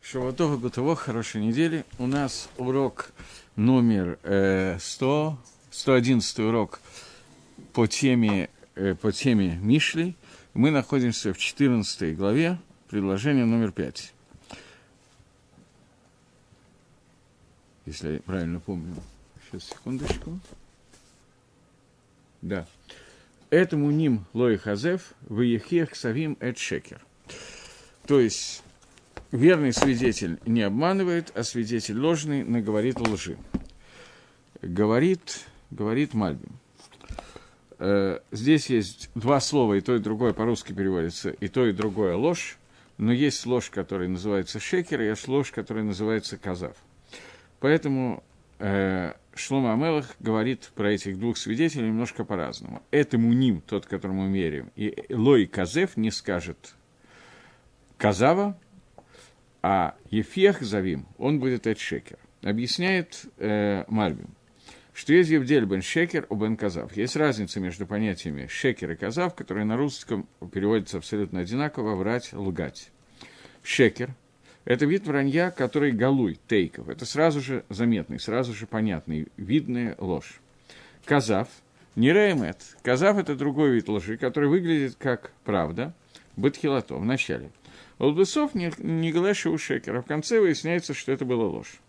Шаватова Гутово, хорошей недели. У нас урок номер э, 100, 111 урок по теме, э, по теме Мишли. Мы находимся в 14 главе, предложение номер 5. Если я правильно помню. Сейчас, секундочку. Да. Этому ним лой хазев, в ехех савим эт шекер. То есть, верный свидетель не обманывает, а свидетель ложный наговорит лжи. Говорит, говорит Мальбим. Э, здесь есть два слова, и то, и другое по-русски переводится, и то, и другое ложь, но есть ложь, которая называется шекер, и есть ложь, которая называется казав. Поэтому э, Шлома Амелах говорит про этих двух свидетелей немножко по-разному. Этому ним, тот, которому мы верим, и Лой Казев не скажет Казава, а Ефех Завим, он будет от Шекер. Объясняет э, Мальбим, что есть Евдель бен Шекер у бен Казав. Есть разница между понятиями Шекер и Казав, которые на русском переводятся абсолютно одинаково, врать, лгать. Шекер – это вид вранья, который галуй, тейков. Это сразу же заметный, сразу же понятный, видная ложь. Казав – не реймет. Казав – это другой вид лжи, который выглядит как правда, бытхилато, в начале. Олбесов не, не глэша у шекера. В конце выясняется, что это была ложь.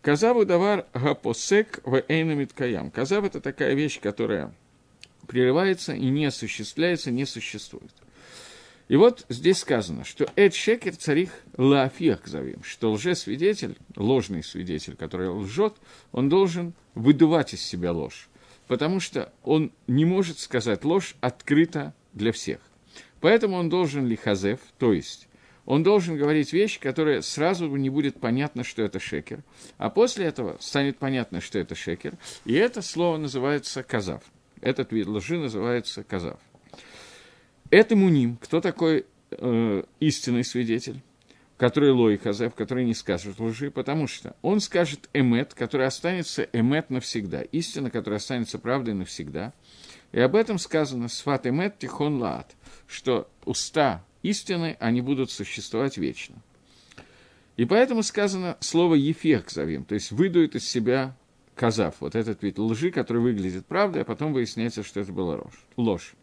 Казаву давар гапосек в эйнамит каям. Казав – это такая вещь, которая прерывается и не осуществляется, не существует. И вот здесь сказано, что Эд Шекер царих лафех завим, что лжесвидетель, ложный свидетель, который лжет, он должен выдувать из себя ложь, потому что он не может сказать ложь открыто для всех. Поэтому он должен лихазев, то есть он должен говорить вещь, которая сразу не будет понятно, что это шекер, а после этого станет понятно, что это шекер, и это слово называется казав. Этот вид лжи называется казав. Это муним. Кто такой э, истинный свидетель? который лой хазев, который не скажет лжи, потому что он скажет эмет, который останется эмет навсегда, истина, которая останется правдой навсегда. И об этом сказано «Сфат эмет тихон лаат», что уста истины, они будут существовать вечно. И поэтому сказано слово «ефех» зовем, то есть выдует из себя казав, вот этот вид лжи, который выглядит правдой, а потом выясняется, что это была ложь.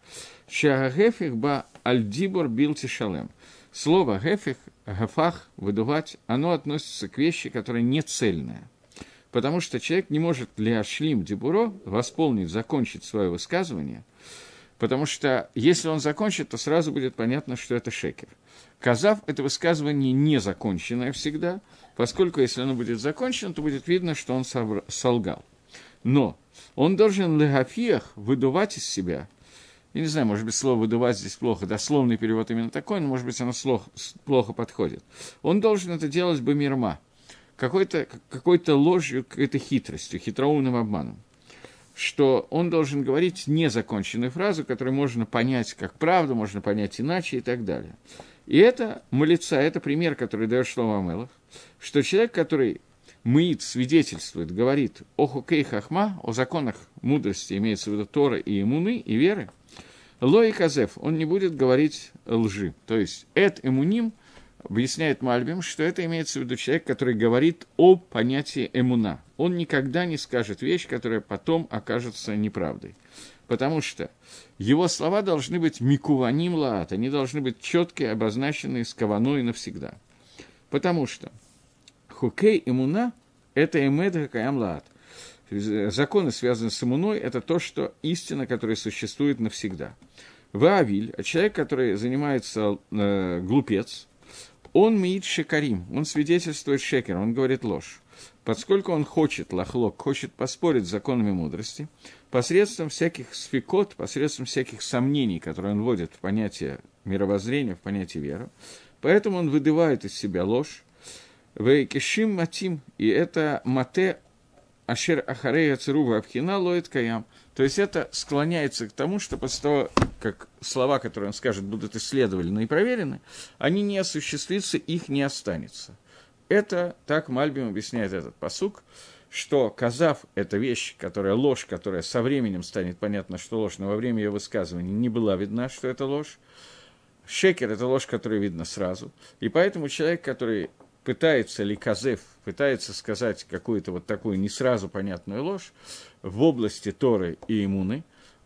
Шагагефих ба альдибор билти шалем. Слово гефих, гафах, выдувать, оно относится к вещи, которая не цельная. Потому что человек не может для шлим дебуро восполнить, закончить свое высказывание, потому что если он закончит, то сразу будет понятно, что это шекер. Казав – это высказывание незаконченное всегда, поскольку если оно будет закончено, то будет видно, что он солгал. Но он должен легафиях выдувать из себя – я не знаю, может быть, слово «выдувать» здесь плохо, дословный перевод именно такой, но, может быть, оно плохо подходит. Он должен это делать бы мирма, какой-то какой ложью, какой-то хитростью, хитроумным обманом. Что он должен говорить незаконченную фразу, которую можно понять как правду, можно понять иначе и так далее. И это молится, это пример, который дает Шлома Амелов, что человек, который мыит, свидетельствует, говорит о хукей хахма, о законах мудрости, имеется в виду Тора и иммуны, и веры – Лои Казев, он не будет говорить лжи. То есть, эт эмуним, объясняет Мальбим, что это имеется в виду человек, который говорит о понятии эмуна. Он никогда не скажет вещь, которая потом окажется неправдой. Потому что его слова должны быть микуваним лаат, они должны быть четкие, обозначенные с навсегда. Потому что хукей эмуна – это эмед хакаям лаат. Законы, связанные с иммуной, это то, что истина, которая существует навсегда. Ваавиль, человек, который занимается э, глупец, он миит шекарим, он свидетельствует шекер, он говорит ложь. Поскольку он хочет, лохлок, хочет поспорить с законами мудрости, посредством всяких сфикот, посредством всяких сомнений, которые он вводит в понятие мировоззрения, в понятие веры, поэтому он выдывает из себя ложь, Вейкишим матим, и это мате Ашер Ахарея Цирува Абхина Лоид Каям. То есть это склоняется к тому, что после того, как слова, которые он скажет, будут исследованы и проверены, они не осуществятся, их не останется. Это, так Мальбим объясняет этот посук, что казав – это вещь, которая ложь, которая со временем станет понятно, что ложь, но во время ее высказывания не была видна, что это ложь. Шекер – это ложь, которая видна сразу. И поэтому человек, который пытается ли Казев, пытается сказать какую-то вот такую не сразу понятную ложь в области Торы и Имуны,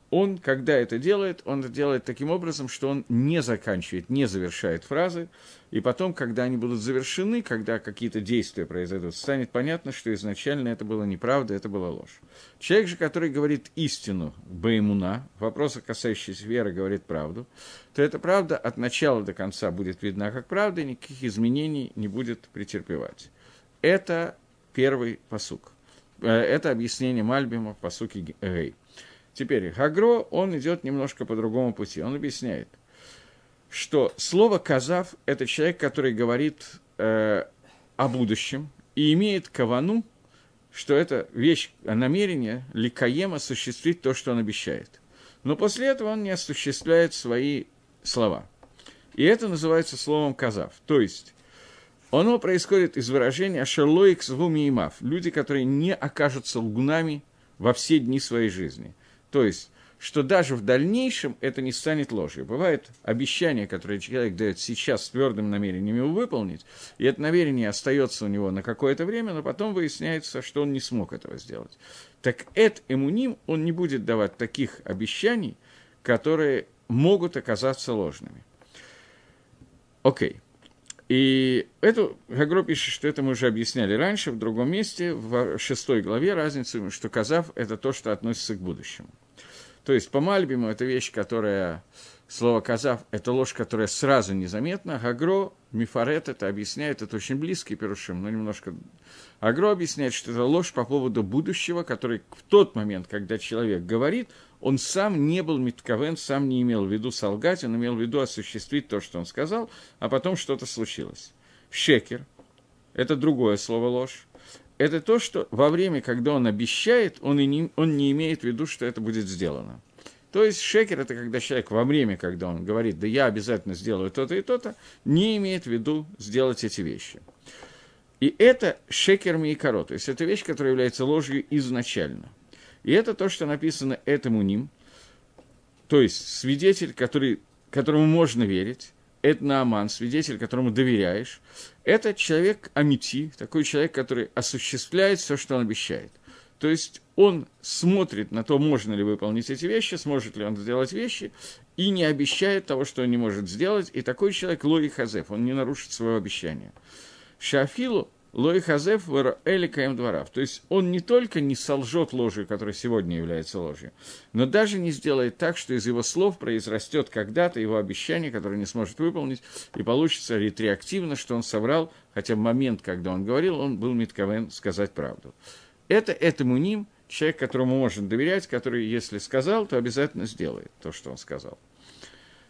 он, когда это делает, он это делает таким образом, что он не заканчивает, не завершает фразы, и потом, когда они будут завершены, когда какие-то действия произойдут, станет понятно, что изначально это было неправда, это была ложь. Человек же, который говорит истину, Баимуна, в вопросах, касающихся веры, говорит правду, то эта правда от начала до конца будет видна как правда, и никаких изменений не будет претерпевать. Это первый посук. Э, это объяснение Мальбима в посуке Гей. Теперь Гагро, он идет немножко по другому пути. Он объясняет, что слово «казав» – это человек, который говорит э, о будущем и имеет кавану, что это вещь, намерение ликаем осуществить то, что он обещает. Но после этого он не осуществляет свои слова. И это называется словом «казав». То есть, оно происходит из выражения «шерлоик звуми имав» – люди, которые не окажутся лгунами во все дни своей жизни – то есть, что даже в дальнейшем это не станет ложью. Бывает обещание, которое человек дает сейчас с твердым намерением его выполнить, и это намерение остается у него на какое-то время, но потом выясняется, что он не смог этого сделать. Так Эд Эмуним, он не будет давать таких обещаний, которые могут оказаться ложными. Окей. И эту Гагро пишет, что это мы уже объясняли раньше, в другом месте, в шестой главе, разницу, что казав – это то, что относится к будущему. То есть по Мальбиму это вещь, которая, слово казав, это ложь, которая сразу незаметна. Гагро, Мифарет это объясняет, это очень близкий перушим, но немножко... Агро объясняет, что это ложь по поводу будущего, который в тот момент, когда человек говорит, он сам не был Митковен, сам не имел в виду солгать, он имел в виду осуществить то, что он сказал, а потом что-то случилось. Шекер – это другое слово ложь. Это то, что во время, когда он обещает, он, и не, он не имеет в виду, что это будет сделано. То есть шекер – это когда человек во время, когда он говорит, да я обязательно сделаю то-то и то-то, не имеет в виду сделать эти вещи. И это шекер миикаро, то есть это вещь, которая является ложью изначально. И это то, что написано этому ним, то есть свидетель, который, которому можно верить, это Нааман, свидетель, которому доверяешь, это человек Амити, такой человек, который осуществляет все, что он обещает. То есть он смотрит на то, можно ли выполнить эти вещи, сможет ли он сделать вещи, и не обещает того, что он не может сделать. И такой человек Лои Хазеф, он не нарушит своего обещания. Шафилу Лой Хазеф Эли Каем Дворав. То есть он не только не солжет ложью, которая сегодня является ложью, но даже не сделает так, что из его слов произрастет когда-то его обещание, которое не сможет выполнить, и получится ретреактивно, что он соврал, хотя в момент, когда он говорил, он был Митковен сказать правду. Это этому ним человек, которому можно доверять, который, если сказал, то обязательно сделает то, что он сказал.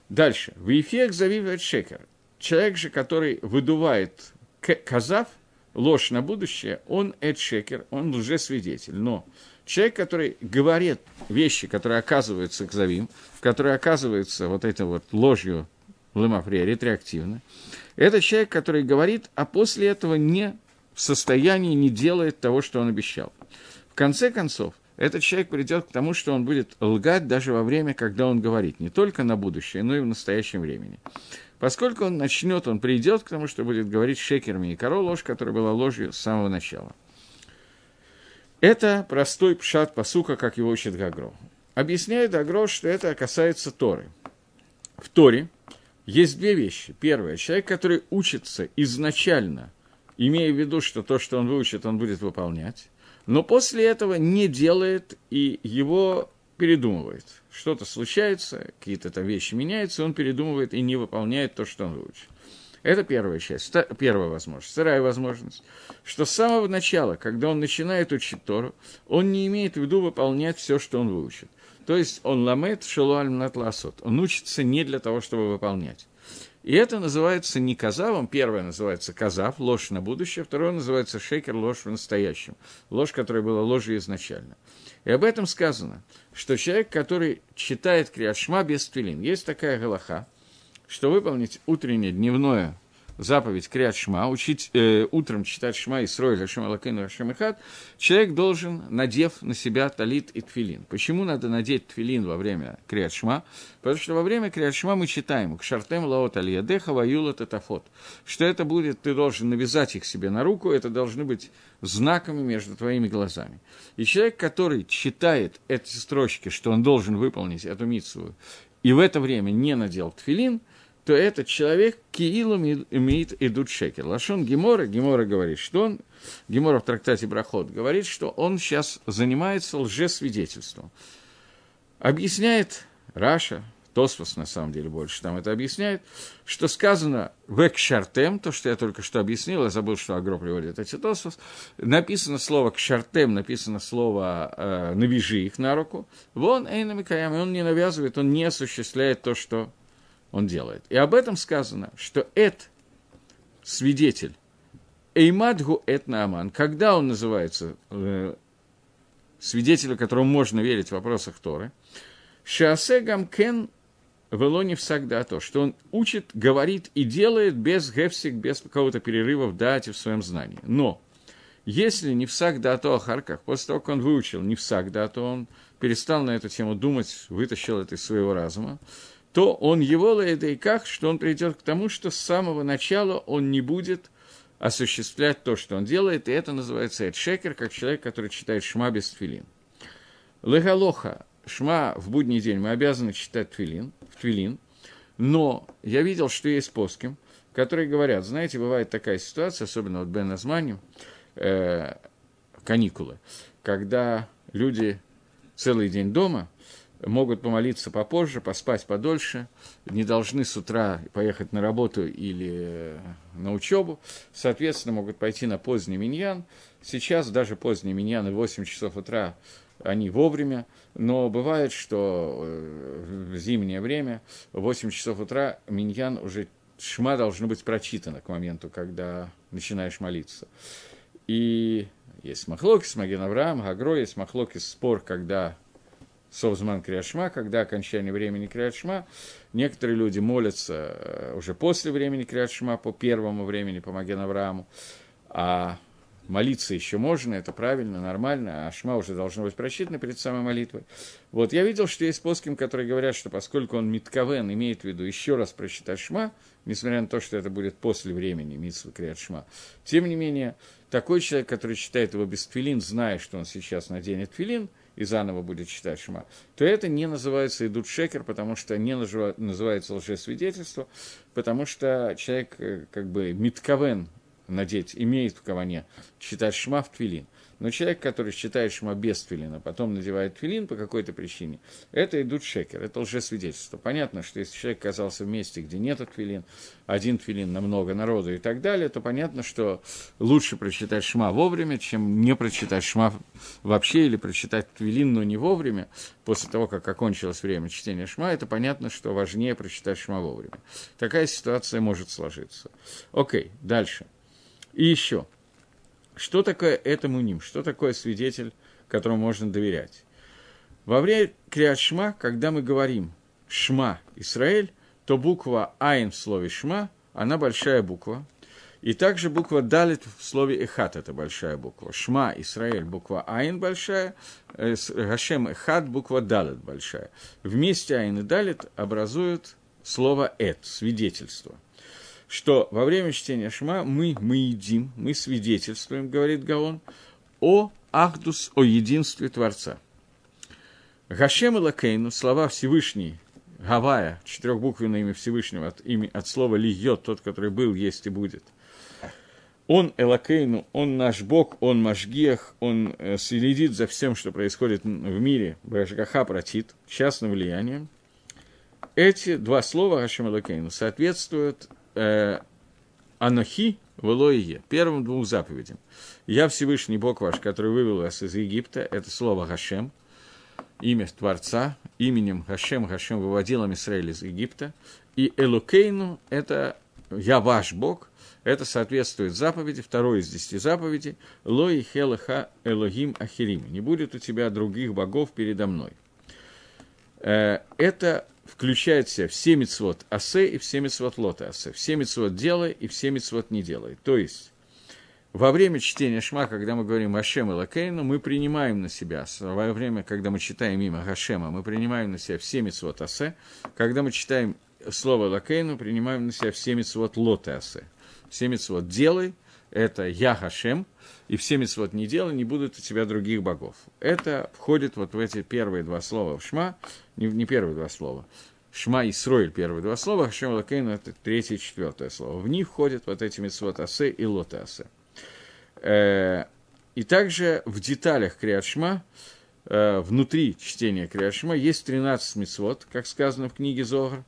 Дальше. В эффект завивает шекер. Человек же, который выдувает казав – ложь на будущее, он эдшекер, он лжесвидетель. Но человек, который говорит вещи, которые оказываются кзавим, которые оказываются вот этой вот ложью лымафрия ретроактивно, это человек, который говорит, а после этого не в состоянии, не делает того, что он обещал. В конце концов, этот человек придет к тому, что он будет лгать даже во время, когда он говорит, не только на будущее, но и в настоящем времени. Поскольку он начнет, он придет к тому, что будет говорить шекерами и коро ложь, которая была ложью с самого начала. Это простой пшат посука, как его учит Гагро. Объясняет Гагро, что это касается Торы. В Торе есть две вещи. Первое, человек, который учится изначально, имея в виду, что то, что он выучит, он будет выполнять, но после этого не делает, и его передумывает. Что-то случается, какие-то там вещи меняются, он передумывает и не выполняет то, что он выучил. Это первая часть, первая возможность. Вторая возможность, что с самого начала, когда он начинает учить Тору, он не имеет в виду выполнять все, что он выучит. То есть он ламет шелуаль натласот. Он учится не для того, чтобы выполнять. И это называется не казавом. Первое называется казав, ложь на будущее. Второе называется шейкер, ложь в настоящем. Ложь, которая была ложью изначально. И об этом сказано, что человек, который читает Криашма без твилин, есть такая галаха, что выполнить утреннее, дневное заповедь Криат Шма, учить, э, утром читать Шма и Срой Гашем Алакейну Гашем Ихат, человек должен, надев на себя талит и тфилин. Почему надо надеть тфилин во время Криат Шма? Потому что во время Криат Шма мы читаем «Кшартем лаот алиядеха ваюла татафот», что это будет, ты должен навязать их себе на руку, это должны быть знаками между твоими глазами. И человек, который читает эти строчки, что он должен выполнить эту митсу, и в это время не надел тфилин – то этот человек киилом имеет идут шекер. Лашон Гемора, Гемора говорит, что он, Гемора в трактате Брахот говорит, что он сейчас занимается лжесвидетельством. Объясняет Раша, Тосфос на самом деле больше там это объясняет, что сказано в кшартем, то, что я только что объяснил, я забыл, что Агро приводит эти Тосфос, написано слово кшартем, написано слово э, навяжи их на руку, вон эйнами каями, он не навязывает, он не осуществляет то, что он делает. И об этом сказано, что Эд, свидетель, Эймадгу Эт Нааман, когда он называется э, свидетелю, которому можно верить в вопросах Торы, Шаасе Гамкен Велони всегда то, что он учит, говорит и делает без гефсик, без какого-то перерыва в дате в своем знании. Но если не всегда то Ахарках, после того, как он выучил не всегда, то он перестал на эту тему думать, вытащил это из своего разума, то он его лаэдайках, что он придет к тому, что с самого начала он не будет осуществлять то, что он делает, и это называется эдшекер, как человек, который читает шма без твилин. Легалоха, шма в будний день мы обязаны читать твилин, твилин, но я видел, что есть поским, которые говорят, знаете, бывает такая ситуация, особенно вот Бен Азмани, э, каникулы, когда люди целый день дома – могут помолиться попозже, поспать подольше, не должны с утра поехать на работу или э, на учебу, соответственно, могут пойти на поздний миньян. Сейчас даже поздние миньяны 8 часов утра, они вовремя, но бывает, что э, в зимнее время, в 8 часов утра, миньян уже шма должно быть прочитано к моменту, когда начинаешь молиться. И есть махлокис, Маген Авраам, Гагро, есть махлокис, спор, когда Совзман Криашма, когда окончание времени Криашма, некоторые люди молятся э, уже после времени Криашма, по первому времени, по Маген Аврааму, а молиться еще можно, это правильно, нормально, а шма уже должно быть прочитано перед самой молитвой. Вот я видел, что есть плоским, которые говорят, что поскольку он митковен, имеет в виду еще раз прочитать шма, несмотря на то, что это будет после времени митсвы криат шма, тем не менее, такой человек, который читает его без твилин, зная, что он сейчас наденет твилин, и заново будет читать Шма, то это не называется идут шекер, потому что не называется лжесвидетельство, потому что человек э, как бы митковен надеть, имеет в каване читать Шма в Твилин. Но человек, который считает шма без твилина, потом надевает твилин по какой-то причине, это идут шекер, это лжесвидетельство. Понятно, что если человек оказался в месте, где нет твилин, один твилин на много народу и так далее, то понятно, что лучше прочитать шма вовремя, чем не прочитать шма вообще или прочитать твилин, но не вовремя, после того, как окончилось время чтения шма, это понятно, что важнее прочитать шма вовремя. Такая ситуация может сложиться. Окей, дальше. И еще – что такое этому ним? Что такое свидетель, которому можно доверять? Во время Криат Шма, когда мы говорим Шма Израиль, то буква Айн в слове Шма, она большая буква. И также буква Далит в слове Эхат – это большая буква. Шма Израиль – буква Айн большая, э, Гашем Эхат – буква Далит большая. Вместе Айн и Далит образуют слово Эт – свидетельство – что во время чтения Шма мы, мы едим, мы свидетельствуем, говорит Гаон, о Ахдус, о единстве Творца. Гашем и Лакейну, слова Всевышний, Гавая, четырехбуквенное имя Всевышнего, от, имя, от слова Льет, тот, который был, есть и будет. Он Элакейну, он наш Бог, он Машгиах, он э, следит за всем, что происходит в мире, Башгаха протит, частным влиянием. Эти два слова Гашем Элакейну соответствуют э, Анохи Велоие, первым двум заповедям. Я Всевышний Бог ваш, который вывел вас из Египта, это слово Гашем, имя Творца, именем Гашем, Гашем выводил Израиль из Египта, и Элукейну – это «Я ваш Бог», это соответствует заповеди, второй из десяти заповедей, «Лои хелаха элогим ахирим» – «Не будет у тебя других богов передо мной». Э, это включает в себя все мецвод асе и все мецвод лота асе. Все мецвод делай и все мецвод не делай. То есть, во время чтения Шма, когда мы говорим Ашем и Лакейну, мы принимаем на себя, во время, когда мы читаем имя Хашема, мы принимаем на себя все мецвод асе. Когда мы читаем слово Лакейну, принимаем на себя все мецвод лота асе. Все мецвод делай, это Я Хашем, и все мецвод не делай, не будут у тебя других богов. Это входит вот в эти первые два слова в Шма, не, не первые два слова. Шма и Сроиль первые два слова, Хашем Лакейну это третье и четвертое слово. В них входят вот эти мецвод асе и лота асе. Э, и также в деталях Криашма, э, внутри чтения Криашма, есть 13 мецвод, как сказано в книге Зогар.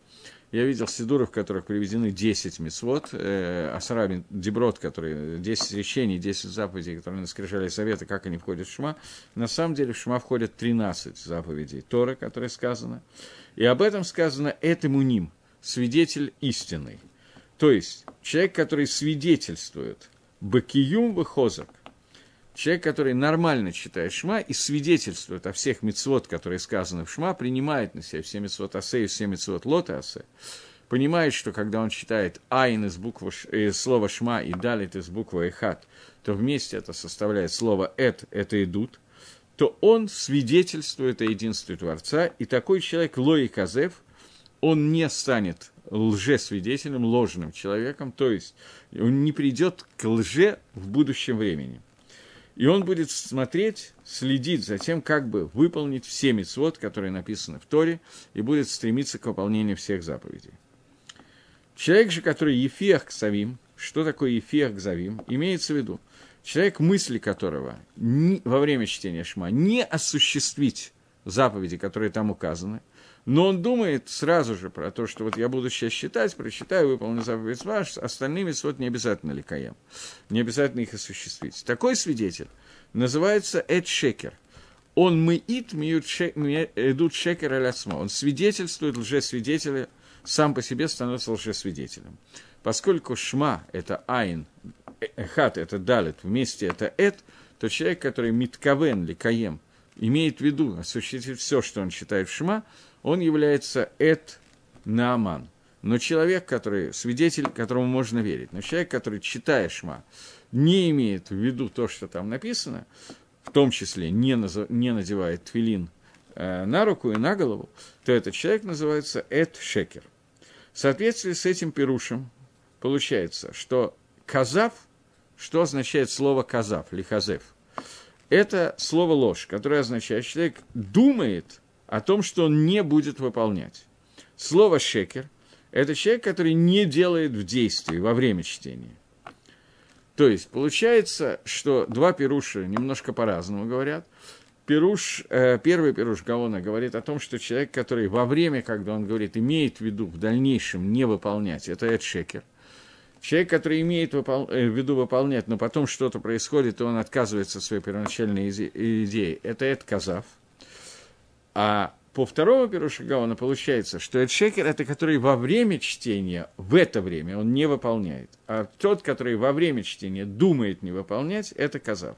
Я видел сидуров, в которых приведены 10 мецвод, э, Асараби Деброд, которые 10 речений, 10 заповедей, которые нас скрижали советы, как они входят в Шма. На самом деле в Шма входят 13 заповедей Торы, которые сказано. И об этом сказано этому ним, свидетель истинный. То есть человек, который свидетельствует Бакиюм Вахозак. Человек, который нормально читает Шма и свидетельствует о всех мецвод, которые сказаны в Шма, принимает на себя все мецвод Асе и все мецвод Лота Асе, понимает, что когда он читает Айн из буквы, из слова Шма и Далит из буквы Эхат, то вместе это составляет слово Эт, это идут, то он свидетельствует о единстве Творца, и такой человек, Лои Казев, он не станет лжесвидетелем, ложным человеком, то есть он не придет к лже в будущем времени. И он будет смотреть, следить за тем, как бы выполнить все мецвод, которые написаны в Торе, и будет стремиться к выполнению всех заповедей. Человек же, который ефех к Савим, что такое ефех к Завим, имеется в виду, человек, мысли которого не, во время чтения Шма не осуществить заповеди, которые там указаны, но он думает сразу же про то, что вот я буду сейчас считать, прочитаю, выполню заповедь ваш, остальными вот не обязательно ликаем, не обязательно их осуществить. Такой свидетель называется Эд Шекер. Он мыит, идут шекер алясма. Он свидетельствует лжесвидетеля, сам по себе становится лжесвидетелем. Поскольку шма – это айн, эхат – это далит, вместе это эд, то человек, который миткавен, ликаем, имеет в виду осуществить все, что он считает в шма – он является эт нааман. Но человек, который, свидетель, которому можно верить, но человек, который, читая шма, не имеет в виду то, что там написано, в том числе не, наз... не надевает твилин э, на руку и на голову, то этот человек называется эт шекер. В соответствии с этим пирушем получается, что казав, что означает слово казав, лихазев, это слово ложь, которое означает, что человек думает, о том, что он не будет выполнять. Слово «шекер» – это человек, который не делает в действии во время чтения. То есть, получается, что два пируша немножко по-разному говорят. Пируш, э, первый пируш Гаона говорит о том, что человек, который во время, когда он говорит, имеет в виду в дальнейшем не выполнять, это Эд Шекер. Человек, который имеет выпол... э, в виду выполнять, но потом что-то происходит, и он отказывается от своей первоначальной идеи, это Эд Казав – а по второму Пируша Гаона получается, что это шекер – это который во время чтения, в это время он не выполняет. А тот, который во время чтения думает не выполнять, это казав.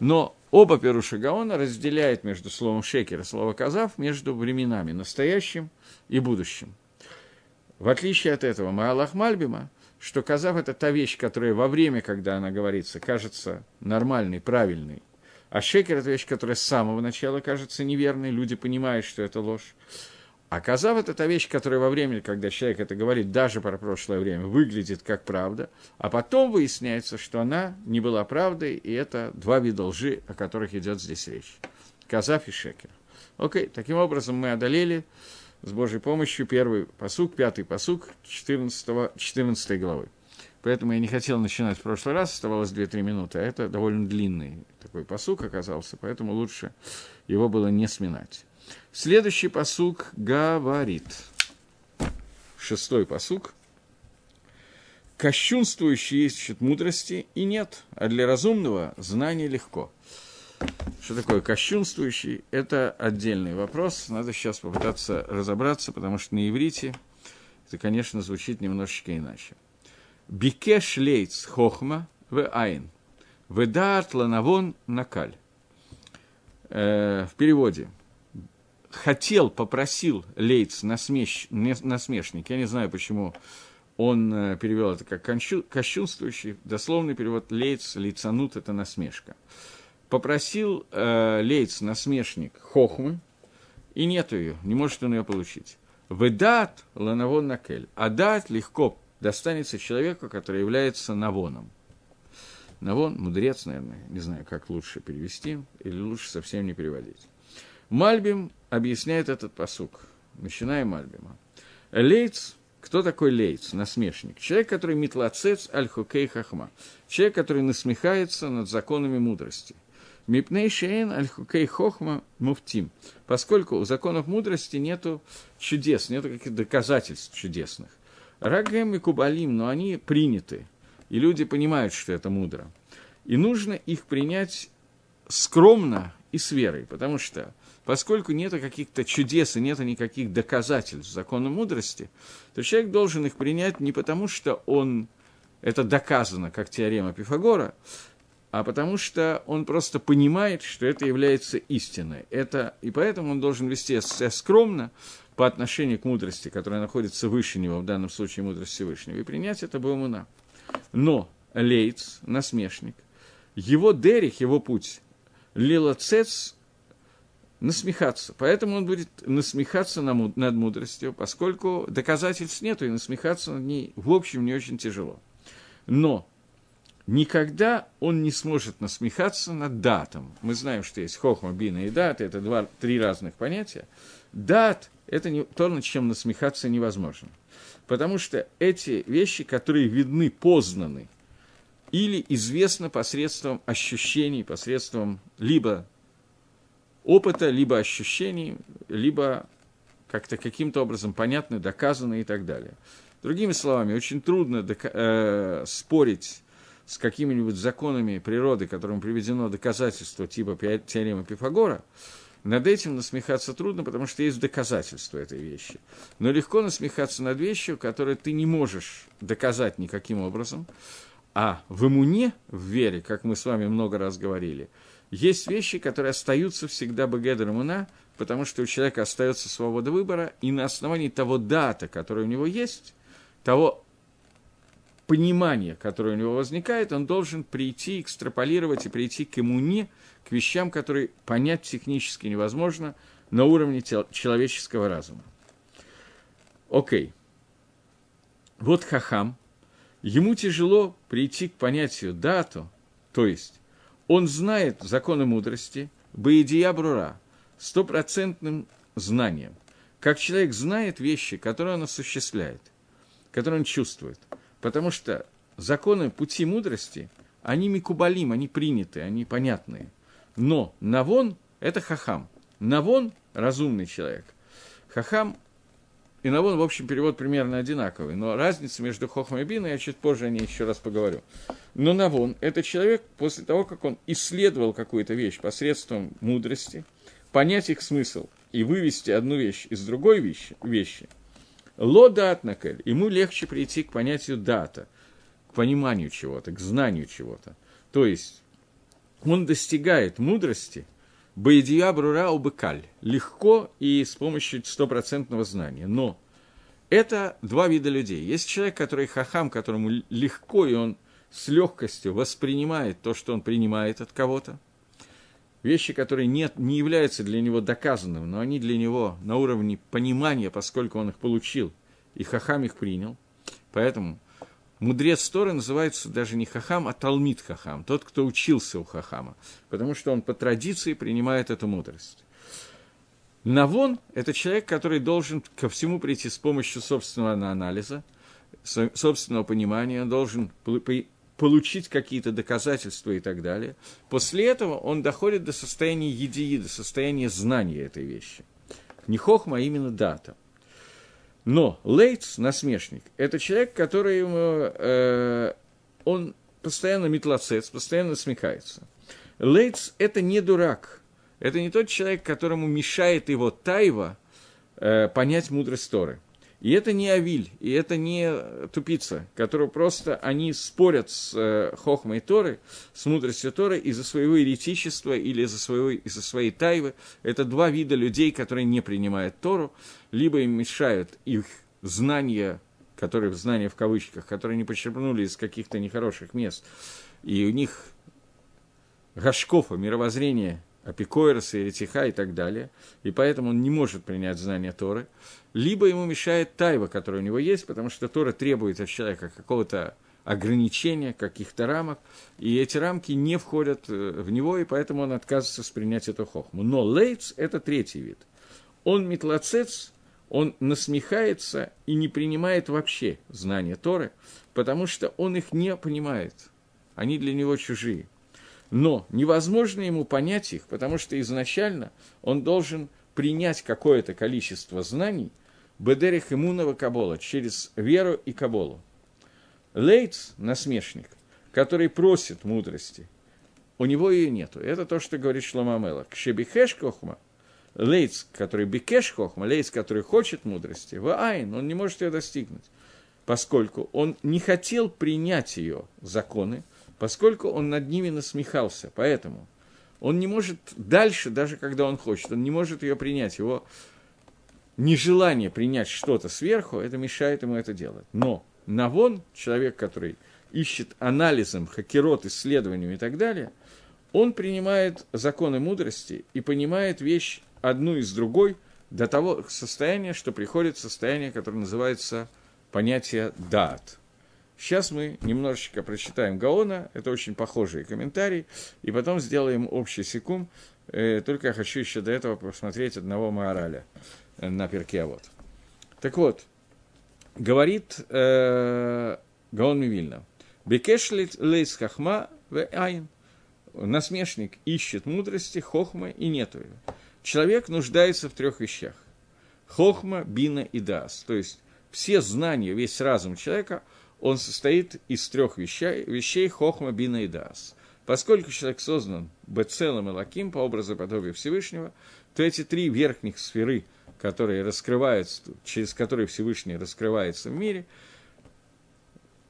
Но оба Пируша Гаона разделяют между словом шекер и словом казав между временами, настоящим и будущим. В отличие от этого Маалах Мальбима, что казав – это та вещь, которая во время, когда она говорится, кажется нормальной, правильной, а шекер – это вещь, которая с самого начала кажется неверной, люди понимают, что это ложь. А казав – это вещь, которая во время, когда человек это говорит, даже про прошлое время, выглядит как правда, а потом выясняется, что она не была правдой, и это два вида лжи, о которых идет здесь речь. Казав и шекер. Окей, таким образом мы одолели с Божьей помощью первый посук, пятый посук 14, 14 главы. Поэтому я не хотел начинать в прошлый раз, оставалось 2-3 минуты, а это довольно длинный такой посук оказался, поэтому лучше его было не сминать. Следующий посук говорит, шестой посук, «Кощунствующий ищет мудрости и нет, а для разумного знание легко». Что такое кощунствующий? Это отдельный вопрос. Надо сейчас попытаться разобраться, потому что на иврите это, конечно, звучит немножечко иначе. Бикеш лейц хохма в айн. Ведаат ланавон накаль. Э, в переводе. хотел, попросил Лейц насмеш, насмешник, я не знаю, почему он э, перевел это как кощунствующий, дословный перевод Лейц, Лейцанут – это насмешка. Попросил э, Лейц, насмешник, хохмы, и нету ее, не может он ее получить. Ведат ланавон накель. А дат легко достанется человеку, который является навоном. Навон, мудрец, наверное, не знаю, как лучше перевести, или лучше совсем не переводить. Мальбим объясняет этот посук. Начинаем Мальбима. Лейц, кто такой лейц, насмешник? Человек, который митлацец аль-хукей хахма. Человек, который насмехается над законами мудрости. Мипней шейн аль-хукей хохма муфтим. Поскольку у законов мудрости нету чудес, нету каких-то доказательств чудесных. Рагем и кубалим, но они приняты. И люди понимают, что это мудро. И нужно их принять скромно и с верой, потому что поскольку нет каких-то чудес и нет никаких доказательств закона мудрости, то человек должен их принять не потому, что он это доказано, как теорема Пифагора, а потому что он просто понимает, что это является истиной. Это, и поэтому он должен вести себя скромно по отношению к мудрости, которая находится выше него, в данном случае мудрость Всевышнего, и принять это Баумуна. Но Лейц, насмешник, его дерих, его путь, лилоцец насмехаться. Поэтому он будет насмехаться над мудростью, поскольку доказательств нету, и насмехаться над ней, в общем, не очень тяжело. Но никогда он не сможет насмехаться над датом. Мы знаем, что есть хохма, бина и дат, это два, три разных понятия. Дат – это не, то, над чем насмехаться невозможно. Потому что эти вещи, которые видны, познаны, или известно посредством ощущений, посредством либо опыта, либо ощущений, либо как-то каким-то образом понятны, доказаны и так далее. Другими словами, очень трудно дока- э, спорить с какими-нибудь законами природы, которым приведено доказательство типа теоремы Пифагора, над этим насмехаться трудно, потому что есть доказательство этой вещи. Но легко насмехаться над вещью, которую ты не можешь доказать никаким образом, а в иммуне, в вере, как мы с вами много раз говорили, есть вещи, которые остаются всегда бегедер иммуна, потому что у человека остается свобода выбора, и на основании того дата, который у него есть, того понимания, которое у него возникает, он должен прийти, экстраполировать и прийти к иммуне, к вещам, которые понять технически невозможно на уровне человеческого разума. Окей. Вот хахам. Ему тяжело прийти к понятию дату, то есть он знает законы мудрости, Баидия Брура, стопроцентным знанием. Как человек знает вещи, которые он осуществляет, которые он чувствует. Потому что законы пути мудрости, они микубалим, они приняты, они понятные. Но Навон – это хахам. Навон – разумный человек. Хахам и Навон, в общем, перевод примерно одинаковый, но разница между Хохом и Биной, я чуть позже о ней еще раз поговорю. Но Навон – это человек, после того, как он исследовал какую-то вещь посредством мудрости, понять их смысл и вывести одну вещь из другой вещи, вещи Ло датнакель, ему легче прийти к понятию дата, к пониманию чего-то, к знанию чего-то. То есть он достигает мудрости – Баидия Брура Убыкаль. Легко и с помощью стопроцентного знания. Но это два вида людей. Есть человек, который хахам, которому легко, и он с легкостью воспринимает то, что он принимает от кого-то. Вещи, которые нет, не являются для него доказанными, но они для него на уровне понимания, поскольку он их получил, и хахам их принял. Поэтому Мудрец Торы называется даже не Хахам, а Талмит Хахам, тот, кто учился у Хахама, потому что он по традиции принимает эту мудрость. Навон – это человек, который должен ко всему прийти с помощью собственного анализа, собственного понимания, он должен получить какие-то доказательства и так далее. После этого он доходит до состояния едии, до состояния знания этой вещи. Не хохма, а именно дата – но Лейтс, насмешник, это человек, который ему, э, он постоянно метлоцец, постоянно смехается. Лейтс – это не дурак, это не тот человек, которому мешает его тайва э, понять мудрость Торы. И это не Авиль, и это не тупица, которую просто они спорят с э, Хохмой Торы, с мудростью Торы из-за своего еретичества или из-за, своего, из-за своей тайвы. Это два вида людей, которые не принимают Тору, либо им мешают их знания, которые, знания в кавычках, которые они почерпнули из каких-то нехороших мест, и у них Гашкофа, мировоззрение Апикойроса, Еретиха и так далее, и поэтому он не может принять знания Торы, либо ему мешает тайва, которая у него есть, потому что Тора требует от человека какого-то ограничения, каких-то рамок, и эти рамки не входят э, в него, и поэтому он отказывается воспринять эту хохму. Но лейц – это третий вид. Он метлоцец, он насмехается и не принимает вообще знания Торы, потому что он их не понимает. Они для него чужие. Но невозможно ему понять их, потому что изначально он должен принять какое-то количество знаний Бедерих Имунова Кабола через веру и Каболу. Лейтс, насмешник, который просит мудрости, у него ее нету. Это то, что говорит Шломамела. Кшебихеш Кохма, Лейтс, который бикеш Кохма, Лейтс, который хочет мудрости, в Айн, он не может ее достигнуть, поскольку он не хотел принять ее законы, поскольку он над ними насмехался. Поэтому он не может дальше, даже когда он хочет, он не может ее принять. Его нежелание принять что-то сверху, это мешает ему это делать. Но Навон, человек, который ищет анализом, хакерот, исследованием и так далее, он принимает законы мудрости и понимает вещь одну из другой до того состояния, что приходит состояние, которое называется понятие дат. Сейчас мы немножечко прочитаем Гаона, это очень похожий комментарий, и потом сделаем общий секум. Э, только я хочу еще до этого посмотреть одного Маораля на перке вот. Так вот, говорит э, Гаон Мивильна, Бекеш лейс хахма в айн. Насмешник ищет мудрости, хохма и нету ее. Человек нуждается в трех вещах. Хохма, бина и дас. То есть все знания, весь разум человека – он состоит из трех вещей, вещей хохма, бина и дас. Поскольку человек создан бецелом и лаким по образу и подобию Всевышнего, то эти три верхних сферы, которые раскрываются, через которые Всевышний раскрывается в мире,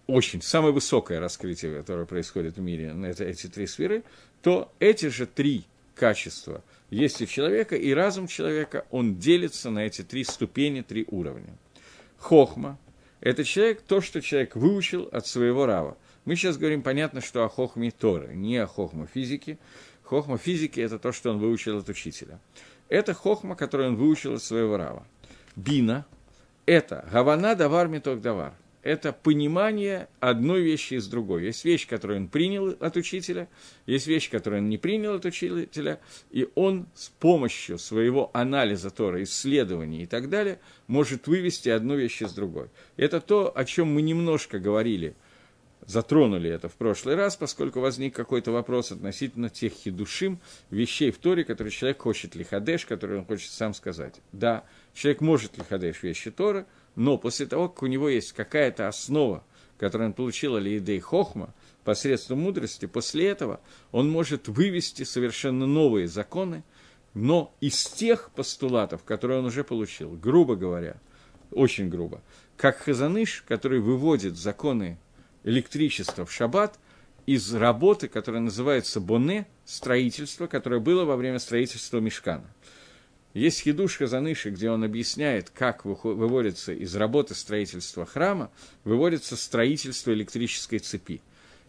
очень, самое высокое раскрытие, которое происходит в мире, это, эти три сферы, то эти же три качества есть у человека, и разум человека, он делится на эти три ступени, три уровня. Хохма, это человек, то, что человек выучил от своего рава. Мы сейчас говорим, понятно, что о хохме Торы, не о хохме физики. Хохма физики – это то, что он выучил от учителя. Это хохма, которую он выучил от своего рава. Бина – это гавана давар меток давар – это понимание одной вещи из другой. Есть вещь, которую он принял от учителя, есть вещь, которую он не принял от учителя, и он с помощью своего анализа Тора, исследований и так далее, может вывести одну вещь из другой. Это то, о чем мы немножко говорили, затронули это в прошлый раз, поскольку возник какой-то вопрос относительно тех хидушим, вещей в Торе, которые человек хочет лихадеш, которые он хочет сам сказать. Да, человек может лихадеш вещи Тора, но после того, как у него есть какая-то основа, которую он получил Алиидей Хохма, посредством мудрости, после этого он может вывести совершенно новые законы, но из тех постулатов, которые он уже получил, грубо говоря, очень грубо, как Хазаныш, который выводит законы электричества в шаббат из работы, которая называется Боне, строительство, которое было во время строительства Мешкана. Есть хидуш Хазаныши, где он объясняет, как выводится из работы строительства храма, выводится строительство электрической цепи.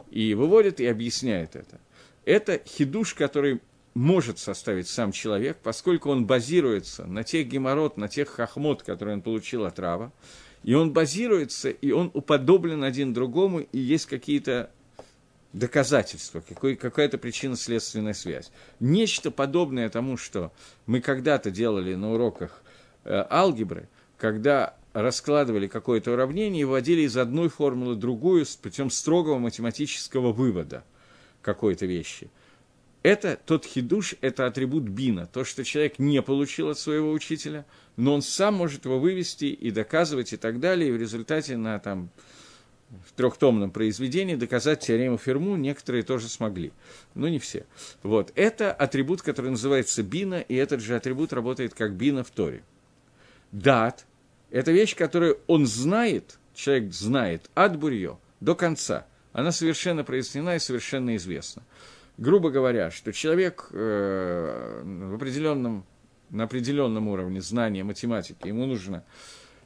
И выводит и объясняет это. Это хидуш, который может составить сам человек, поскольку он базируется на тех геморрот, на тех хахмот, которые он получил от Рава, и он базируется, и он уподоблен один другому, и есть какие-то доказательство, какой, какая-то причинно-следственная связь. Нечто подобное тому, что мы когда-то делали на уроках э, алгебры, когда раскладывали какое-то уравнение и вводили из одной формулы другую с путем строгого математического вывода какой-то вещи. Это тот хидуш, это атрибут бина, то, что человек не получил от своего учителя, но он сам может его вывести и доказывать и так далее, и в результате на там, в трехтомном произведении доказать теорему Ферму некоторые тоже смогли, но не все. Вот. Это атрибут, который называется бина, и этот же атрибут работает как бина в Торе. Дат Это вещь, которую он знает, человек знает от бурье до конца. Она совершенно прояснена и совершенно известна. Грубо говоря, что человек э, в определенном, на определенном уровне знания математики, ему нужно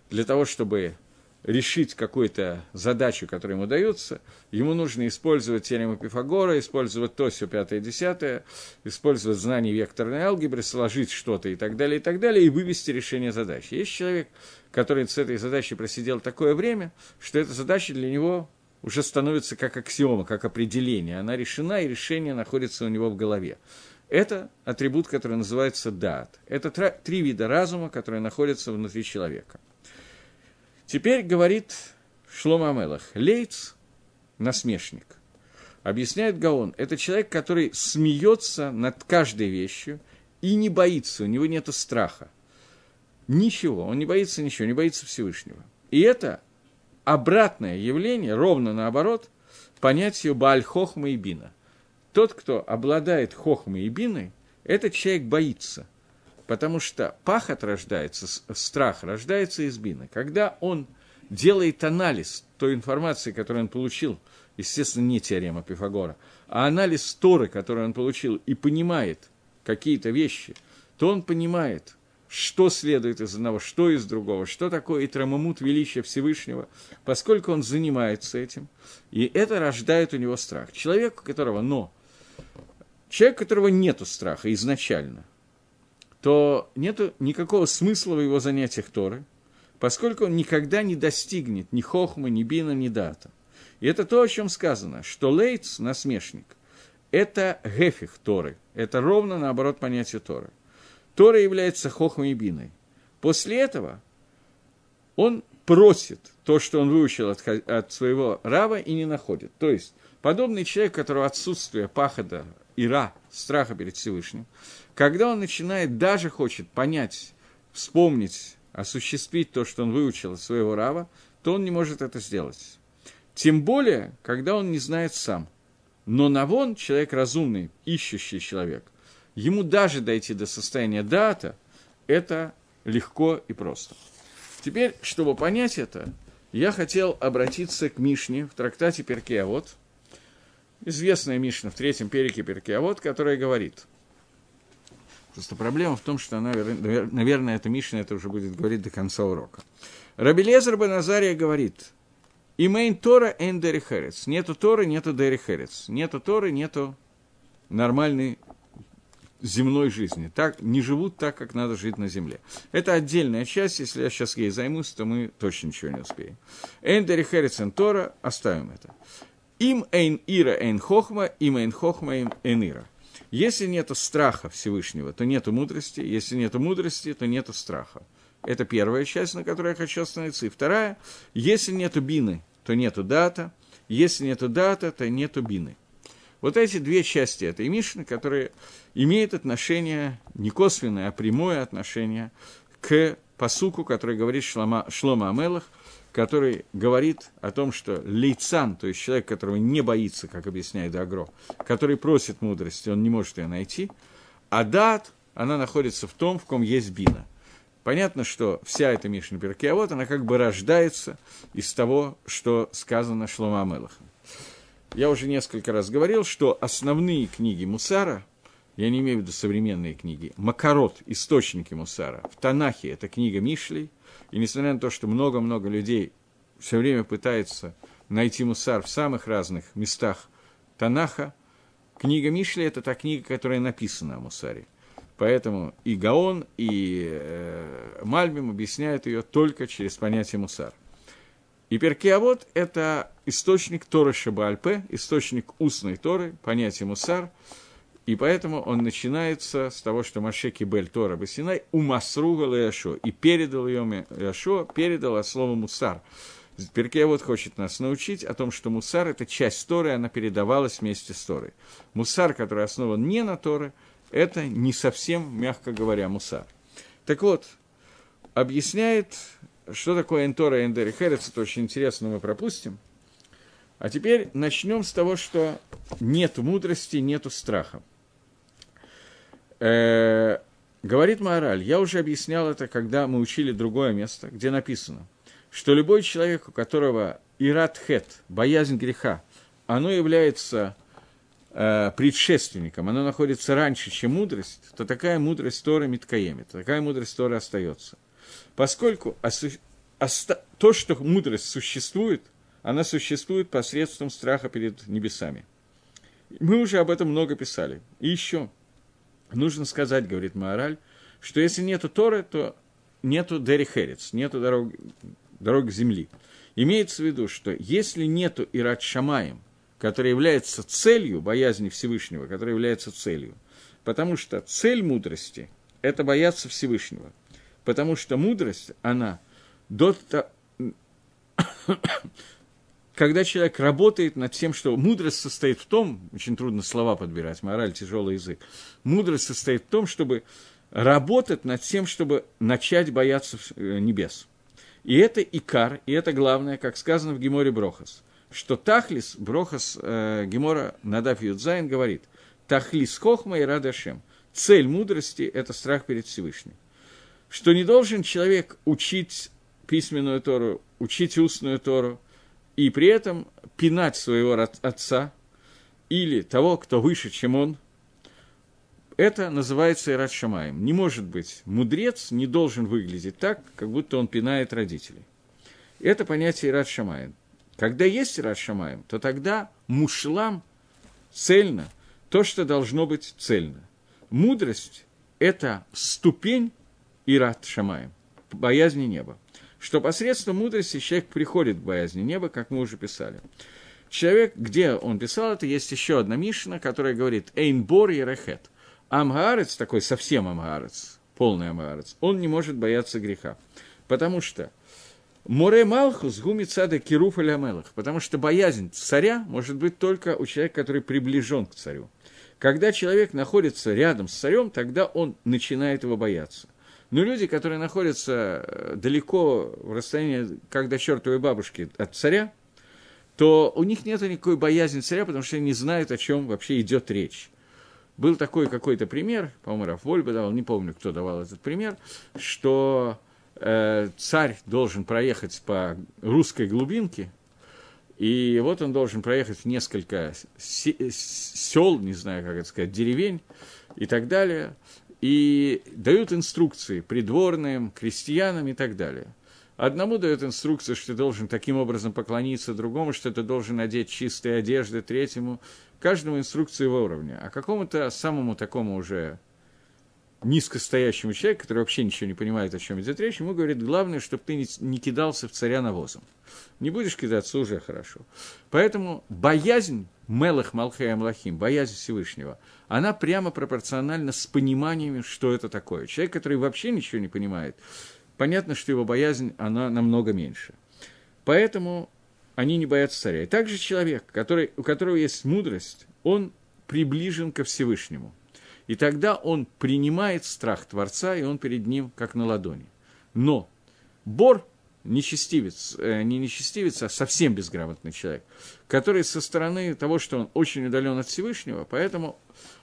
для того, чтобы решить какую-то задачу, которая ему дается, ему нужно использовать теорему Пифагора, использовать то, все пятое, десятое, использовать знания векторной алгебры, сложить что-то и так далее, и так далее, и вывести решение задачи. Есть человек, который с этой задачей просидел такое время, что эта задача для него уже становится как аксиома, как определение. Она решена, и решение находится у него в голове. Это атрибут, который называется дат. Это три вида разума, которые находятся внутри человека – Теперь говорит Шлома Амелах, Лейц – насмешник. Объясняет Гаон, это человек, который смеется над каждой вещью и не боится, у него нет страха. Ничего, он не боится ничего, не боится Всевышнего. И это обратное явление, ровно наоборот, понятию Бааль Хохма и Бина. Тот, кто обладает Хохмой и Биной, этот человек боится. Потому что пахот рождается, страх рождается из бины. Когда он делает анализ той информации, которую он получил, естественно, не теорема Пифагора, а анализ Торы, который он получил, и понимает какие-то вещи, то он понимает, что следует из одного, что из другого, что такое Итрамамут величия Всевышнего, поскольку он занимается этим, и это рождает у него страх. Человек, у которого, но, человек, у которого нету страха изначально, то нет никакого смысла в его занятиях Торы, поскольку он никогда не достигнет ни хохмы, ни бина, ни дата. И это то, о чем сказано, что Лейц, насмешник, это гефих Торы, это ровно наоборот понятие Торы. Тора является хохмой и биной. После этого он просит то, что он выучил от, от своего рава, и не находит. То есть, подобный человек, у которого отсутствие пахода, ира, страха перед Всевышним, когда он начинает, даже хочет понять, вспомнить, осуществить то, что он выучил от своего рава, то он не может это сделать. Тем более, когда он не знает сам. Но Навон, человек разумный, ищущий человек, ему даже дойти до состояния дата, это легко и просто. Теперь, чтобы понять это, я хотел обратиться к Мишне в трактате Перкеавод, известная Мишна в третьем перике Перкеавод, которая говорит – Просто проблема в том, что она, наверное, эта Мишна это уже будет говорить до конца урока. Рабелезер Беназария говорит, имейн Тора эн Дерихерец. Нету Торы, нету Дерихерец. Нету Торы, нету нормальной земной жизни. Так, не живут так, как надо жить на земле. Это отдельная часть, если я сейчас ей займусь, то мы точно ничего не успеем. Эн Дерихерец эн Тора, оставим это. Им эйн ира эйн хохма, им эйн хохма им эйн ира. Если нет страха Всевышнего, то нет мудрости. Если нет мудрости, то нет страха. Это первая часть, на которой я хочу остановиться. И вторая, если нет бины, то нету дата. Если нету дата, то нету бины. Вот эти две части этой Мишны, которые имеют отношение, не косвенное, а прямое отношение к посуку, который говорит Шлома, Шлома Амелах – который говорит о том, что лейцан, то есть человек, которого не боится, как объясняет Агро, который просит мудрости, он не может ее найти, а дат, она находится в том, в ком есть бина. Понятно, что вся эта Мишна вот она как бы рождается из того, что сказано Шлома Амелахом. Я уже несколько раз говорил, что основные книги Мусара, я не имею в виду современные книги, Макарот, источники Мусара, в Танахе это книга Мишлей – и несмотря на то, что много-много людей все время пытается найти мусар в самых разных местах Танаха, книга Мишли – это та книга, которая написана о мусаре. Поэтому и Гаон, и э, Мальбим объясняют ее только через понятие мусар. И Перкеавод – это источник Торы Шабальпе, источник устной Торы, понятие мусар – и поэтому он начинается с того, что Машеки Бель Тора Басинай умасруга Леяшо, и передал ее Леяшо, передал от слова мусар. Перкея вот хочет нас научить о том, что мусар – это часть Торы, она передавалась вместе с Торой. Мусар, который основан не на Торе, это не совсем, мягко говоря, мусар. Так вот, объясняет, что такое Энтора и Эндери это очень интересно, мы пропустим. А теперь начнем с того, что нет мудрости, нету страха. Э, говорит Маораль, я уже объяснял это, когда мы учили другое место, где написано, что любой человек, у которого ират хет, боязнь греха, оно является э, предшественником, оно находится раньше, чем мудрость, то такая мудрость Тора Миткаемит, такая мудрость Тора остается. Поскольку осу... оста... то, что мудрость существует, она существует посредством страха перед небесами. Мы уже об этом много писали. И еще нужно сказать, говорит Маораль, что если нету Торы, то нету Дери Херец, нету дорог, дорог земли. Имеется в виду, что если нету Ират Шамаем, который является целью боязни Всевышнего, который является целью, потому что цель мудрости – это бояться Всевышнего, потому что мудрость, она до когда человек работает над тем, что мудрость состоит в том, очень трудно слова подбирать, мораль, тяжелый язык, мудрость состоит в том, чтобы работать над тем, чтобы начать бояться э, небес. И это икар, и это главное, как сказано в Геморе Брохас, что Тахлис, Брохас э, Гемора Надав Юдзайн говорит, Тахлис Хохма и Радашем. Цель мудрости – это страх перед Всевышним. Что не должен человек учить письменную Тору, учить устную Тору, и при этом пинать своего отца или того, кто выше, чем он, это называется Ират Шамаем. Не может быть, мудрец не должен выглядеть так, как будто он пинает родителей. Это понятие Ират Шамаем. Когда есть Ират Шамаем, то тогда мушлам цельно то, что должно быть цельно. Мудрость – это ступень Ират Шамаем, боязни неба что посредством мудрости человек приходит к боязни неба, как мы уже писали. Человек, где он писал это, есть еще одна Мишна, которая говорит «Эйнбор Ерехет». Амгаарец, такой совсем амгаарец, полный амгаарец, он не может бояться греха. Потому что Море Малхус гумицада кируф алямелах, потому что боязнь царя может быть только у человека, который приближен к царю. Когда человек находится рядом с царем, тогда он начинает его бояться. Но люди, которые находятся э, далеко в расстоянии, как до чертовой бабушки от царя, то у них нет никакой боязни царя, потому что они не знают, о чем вообще идет речь. Был такой какой-то пример, по-моему, Раф Вольба давал, не помню, кто давал этот пример, что э, царь должен проехать по русской глубинке, и вот он должен проехать несколько сел, не знаю, как это сказать, деревень и так далее и дают инструкции придворным, крестьянам и так далее. Одному дают инструкцию, что ты должен таким образом поклониться, другому, что ты должен надеть чистые одежды, третьему. Каждому инструкции его уровня. А какому-то самому такому уже низкостоящему человеку, который вообще ничего не понимает, о чем идет речь, ему говорит, главное, чтобы ты не кидался в царя навозом. Не будешь кидаться, уже хорошо. Поэтому боязнь Мелах Малхея Млахим, боязнь Всевышнего, она прямо пропорциональна с пониманием, что это такое. Человек, который вообще ничего не понимает, понятно, что его боязнь, она намного меньше. Поэтому они не боятся царя. И также человек, который, у которого есть мудрость, он приближен ко Всевышнему. И тогда он принимает страх Творца, и он перед ним как на ладони. Но Бор нечестивец, э, не нечестивец, а совсем безграмотный человек, который со стороны того, что он очень удален от Всевышнего, поэтому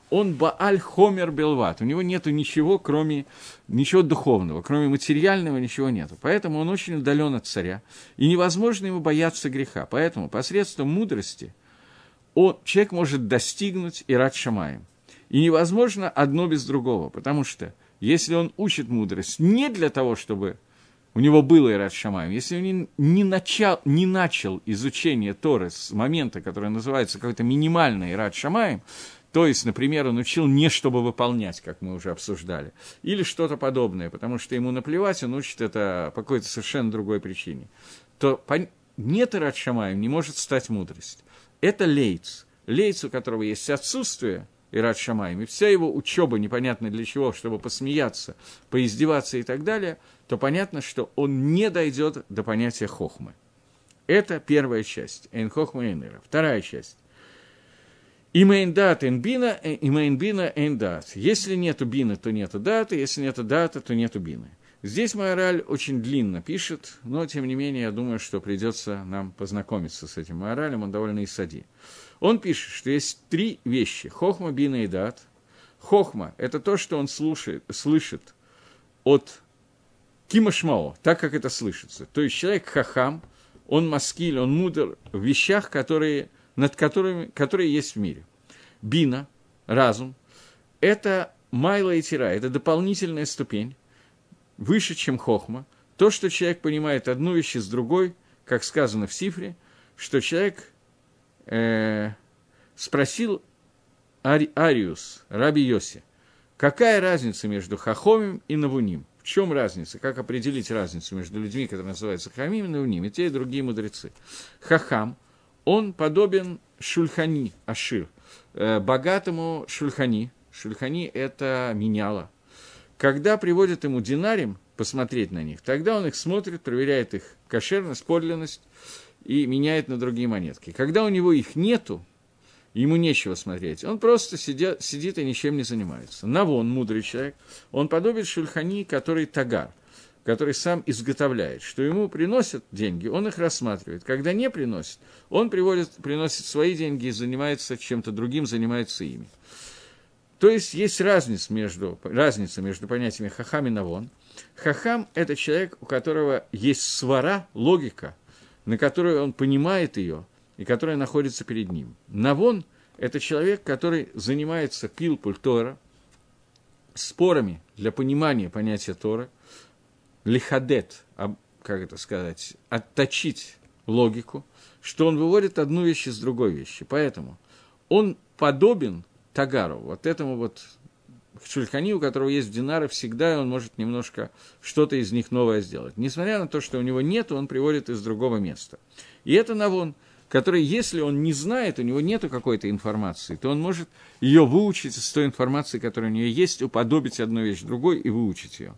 он Бааль Хомер Белват. У него нет ничего, кроме ничего духовного, кроме материального ничего нет. Поэтому он очень удален от царя. И невозможно ему бояться греха. Поэтому посредством мудрости он, человек может достигнуть и рад Шамаем. И невозможно одно без другого, потому что если он учит мудрость не для того, чтобы у него было Ират Шамаем, если он не, начал, не начал изучение Торы с момента, который называется какой-то минимальный Ират Шамаем, то есть, например, он учил не чтобы выполнять, как мы уже обсуждали, или что-то подобное, потому что ему наплевать, он учит это по какой-то совершенно другой причине, то нет Ират Шамаем, не может стать мудрость. Это лейц. Лейц, у которого есть отсутствие – Ират Шамаем, и вся его учеба непонятно для чего, чтобы посмеяться, поиздеваться и так далее, то понятно, что он не дойдет до понятия хохмы. Это первая часть. Эйн хохма эйн Вторая часть. Имейн дат эйн бина, имейн бина эйн дат. Если нету бина, то нету даты, если нету дата, то нету бины. Здесь Майораль очень длинно пишет, но, тем не менее, я думаю, что придется нам познакомиться с этим Майоралем, он довольно и сади. Он пишет, что есть три вещи – хохма, бина и дат, Хохма – это то, что он слушает, слышит от кимашмао, так как это слышится. То есть человек хахам, он маскиль, он мудр в вещах, которые, над которыми, которые есть в мире. Бина, разум, это майла и тира, это дополнительная ступень, выше, чем хохма. То, что человек понимает одну вещь с другой, как сказано в Сифре, что человек э, спросил Ари, Ариус, Раби Йоси, какая разница между Хахомим и Навуним? В чем разница? Как определить разницу между людьми, которые называются Хахамим и Навуним, и те, и другие мудрецы? Хахам, он подобен Шульхани, Ашир, э, богатому Шульхани. Шульхани – это меняло. Когда приводят ему динарим, посмотреть на них, тогда он их смотрит, проверяет их кошерность, подлинность и меняет на другие монетки. Когда у него их нету, ему нечего смотреть. Он просто сидя, сидит и ничем не занимается. Навон, мудрый человек, он подобен Шульхани, который тагар, который сам изготовляет, что ему приносят деньги, он их рассматривает. Когда не приносит, он приводит, приносит свои деньги и занимается чем-то другим, занимается ими. То есть есть разница между, разница между понятиями хахам и навон. Хахам – это человек, у которого есть свара, логика, на которую он понимает ее – и которая находится перед ним. Навон – это человек, который занимается пилпуль Тора, спорами для понимания понятия Тора, лихадет, как это сказать, отточить логику, что он выводит одну вещь из другой вещи. Поэтому он подобен Тагару, вот этому вот Шульхани, у которого есть динары, всегда он может немножко что-то из них новое сделать. Несмотря на то, что у него нет, он приводит из другого места. И это Навон – который, если он не знает, у него нет какой-то информации, то он может ее выучить из той информации, которая у нее есть, уподобить одну вещь другой и выучить ее.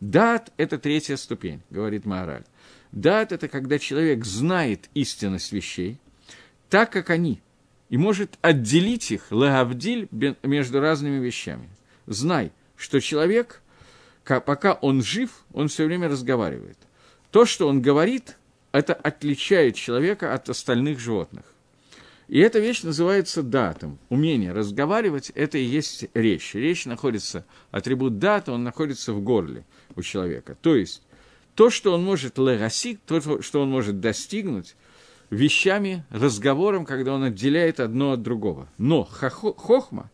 Дат – это третья ступень, говорит Маораль. Дат – это когда человек знает истинность вещей, так как они, и может отделить их, лагавдиль, между разными вещами. Знай, что человек, пока он жив, он все время разговаривает. То, что он говорит – это отличает человека от остальных животных. И эта вещь называется датом. Умение разговаривать – это и есть речь. Речь находится, атрибут дата, он находится в горле у человека. То есть, то, что он может легасик, то, что он может достигнуть вещами, разговором, когда он отделяет одно от другого. Но хохма,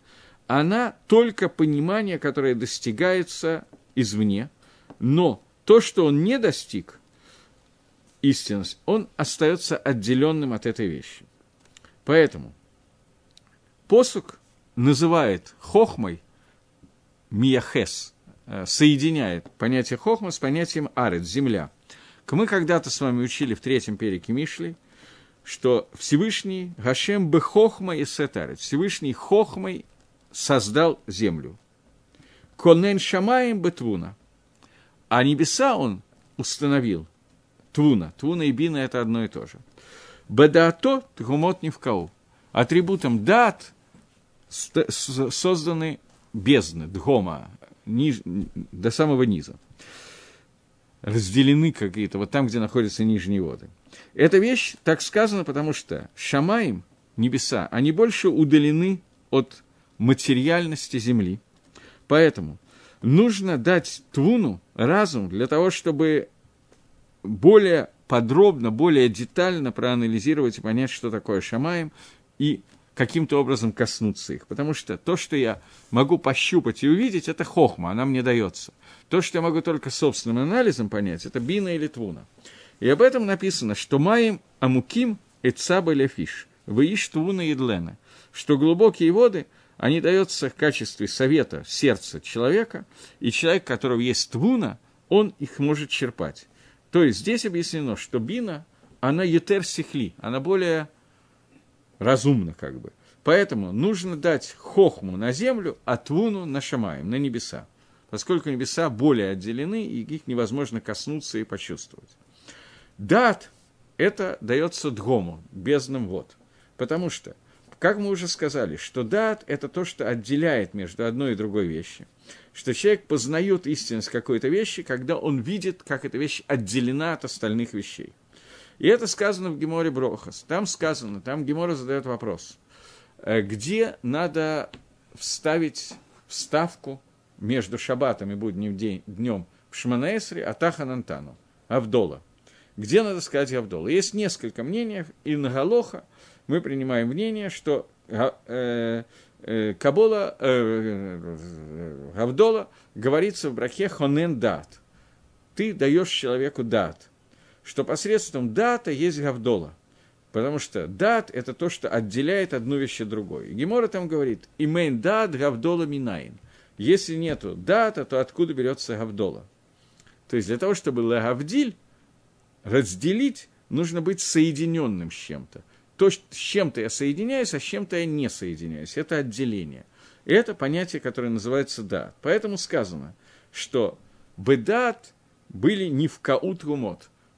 она только понимание, которое достигается извне, но то, что он не достиг, истинность, он остается отделенным от этой вещи. Поэтому посук называет хохмой мияхес, э, соединяет понятие хохма с понятием арет, земля. Мы когда-то с вами учили в третьем перике Мишли, что Всевышний Гашем бы хохма и сетарет, Всевышний хохмой создал землю. Конен шамаем бетвуна. А небеса он установил Твуна. Твуна и бина – это одно и то же. Бедаато – тхумот не в кау. Атрибутом дат созданы бездны, дхома, ниж, до самого низа. Разделены какие-то, вот там, где находятся нижние воды. Эта вещь так сказано, потому что Шамаем, небеса, они больше удалены от материальности земли. Поэтому нужно дать Твуну разум для того, чтобы более подробно, более детально проанализировать и понять, что такое Шамаем, и каким-то образом коснуться их. Потому что то, что я могу пощупать и увидеть, это хохма, она мне дается. То, что я могу только собственным анализом понять, это бина или твуна. И об этом написано, что маем амуким эцаба лефиш, выиш твуна едлена, что глубокие воды, они даются в качестве совета сердца человека, и человек, у которого есть твуна, он их может черпать. То есть здесь объяснено, что бина, она етер сихли, она более разумна как бы. Поэтому нужно дать хохму на землю, а твуну на шамаем, на небеса. Поскольку небеса более отделены, и их невозможно коснуться и почувствовать. Дат – это дается дгому, бездным вод. Потому что, как мы уже сказали, что дат – это то, что отделяет между одной и другой вещью что человек познает истинность какой-то вещи, когда он видит, как эта вещь отделена от остальных вещей. И это сказано в Геморе Брохас. Там сказано, там Гемора задает вопрос, э, где надо вставить вставку между шаббатом и будним день, днем в Шманаэсре, Атаханантану, Авдола. Где надо сказать Авдола? Есть несколько мнений, и на Галоха мы принимаем мнение, что э, э, Кабола, э, Авдола говорится в брахе Хонен Дат. Ты даешь человеку дат. Что посредством дата есть Гавдола. Потому что дат – это то, что отделяет одну вещь от другой. И Гемора там говорит, имейн дат гавдола минайн. Если нету дата, то откуда берется гавдола? То есть для того, чтобы лагавдиль разделить, нужно быть соединенным с чем-то. То, с чем-то я соединяюсь, а с чем-то я не соединяюсь. Это отделение. Это понятие, которое называется дат. Поэтому сказано, что бедат были не в каут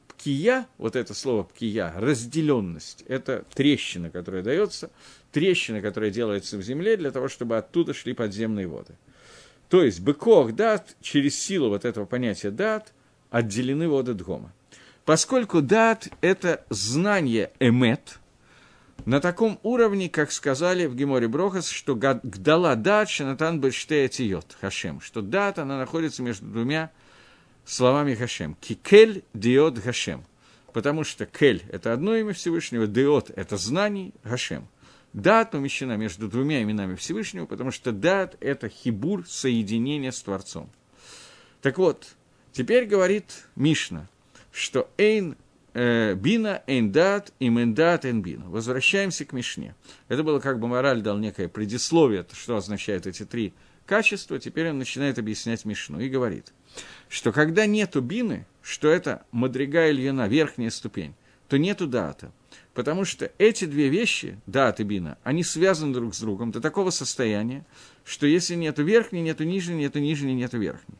пкия, вот это слово пкия, разделенность, это трещина, которая дается, трещина, которая делается в земле для того, чтобы оттуда шли подземные воды. То есть быкох дат, через силу вот этого понятия дат, отделены воды Дгома. Поскольку дат – это знание эмет, на таком уровне, как сказали в Геморе Брохас, что гдала дат шанатан бэштея тиот, хашем, что дат, она находится между двумя словами Хашем. Кикель диод Хашем. Потому что кель – это одно имя Всевышнего, диод – это знание Хашем. Дат помещена между двумя именами Всевышнего, потому что дат – это хибур, соединение с Творцом. Так вот, теперь говорит Мишна, что эйн э, бина, эйн дат, имен дат, эйн бина. Возвращаемся к Мишне. Это было как бы мораль дал некое предисловие, что означают эти три качества. Теперь он начинает объяснять Мишну и говорит – что когда нету бины, что это мадрига Ильина, верхняя ступень, то нету дата. Потому что эти две вещи, дат и бина, они связаны друг с другом до такого состояния, что если нету верхней, нету нижней, нету нижней, нету верхней.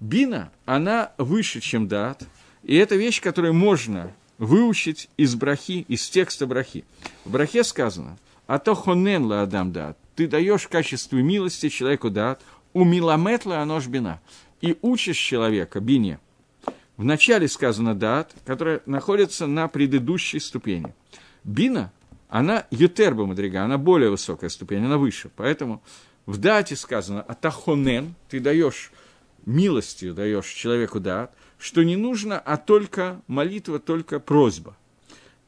Бина, она выше, чем дат, и это вещь, которую можно выучить из брахи, из текста брахи. В брахе сказано, а то хонен ла адам дат, ты даешь в качестве милости человеку дат, у миламетла оно бина и учишь человека бине. Вначале сказано дат, которая находится на предыдущей ступени. Бина, она ютерба мадрига, она более высокая ступень, она выше. Поэтому в дате сказано атахонен, ты даешь милостью, даешь человеку дат, что не нужно, а только молитва, только просьба,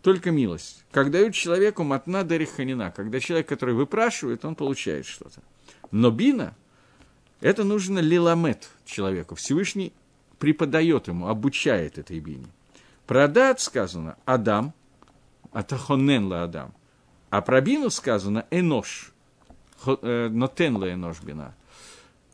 только милость. Как дают человеку матна дариханина, когда человек, который выпрашивает, он получает что-то. Но бина – это нужно лиламет человеку. Всевышний преподает ему, обучает этой бине. Про дат сказано Адам, атахонен ла Адам. А про бину сказано энош, э, нотен ла энош бина.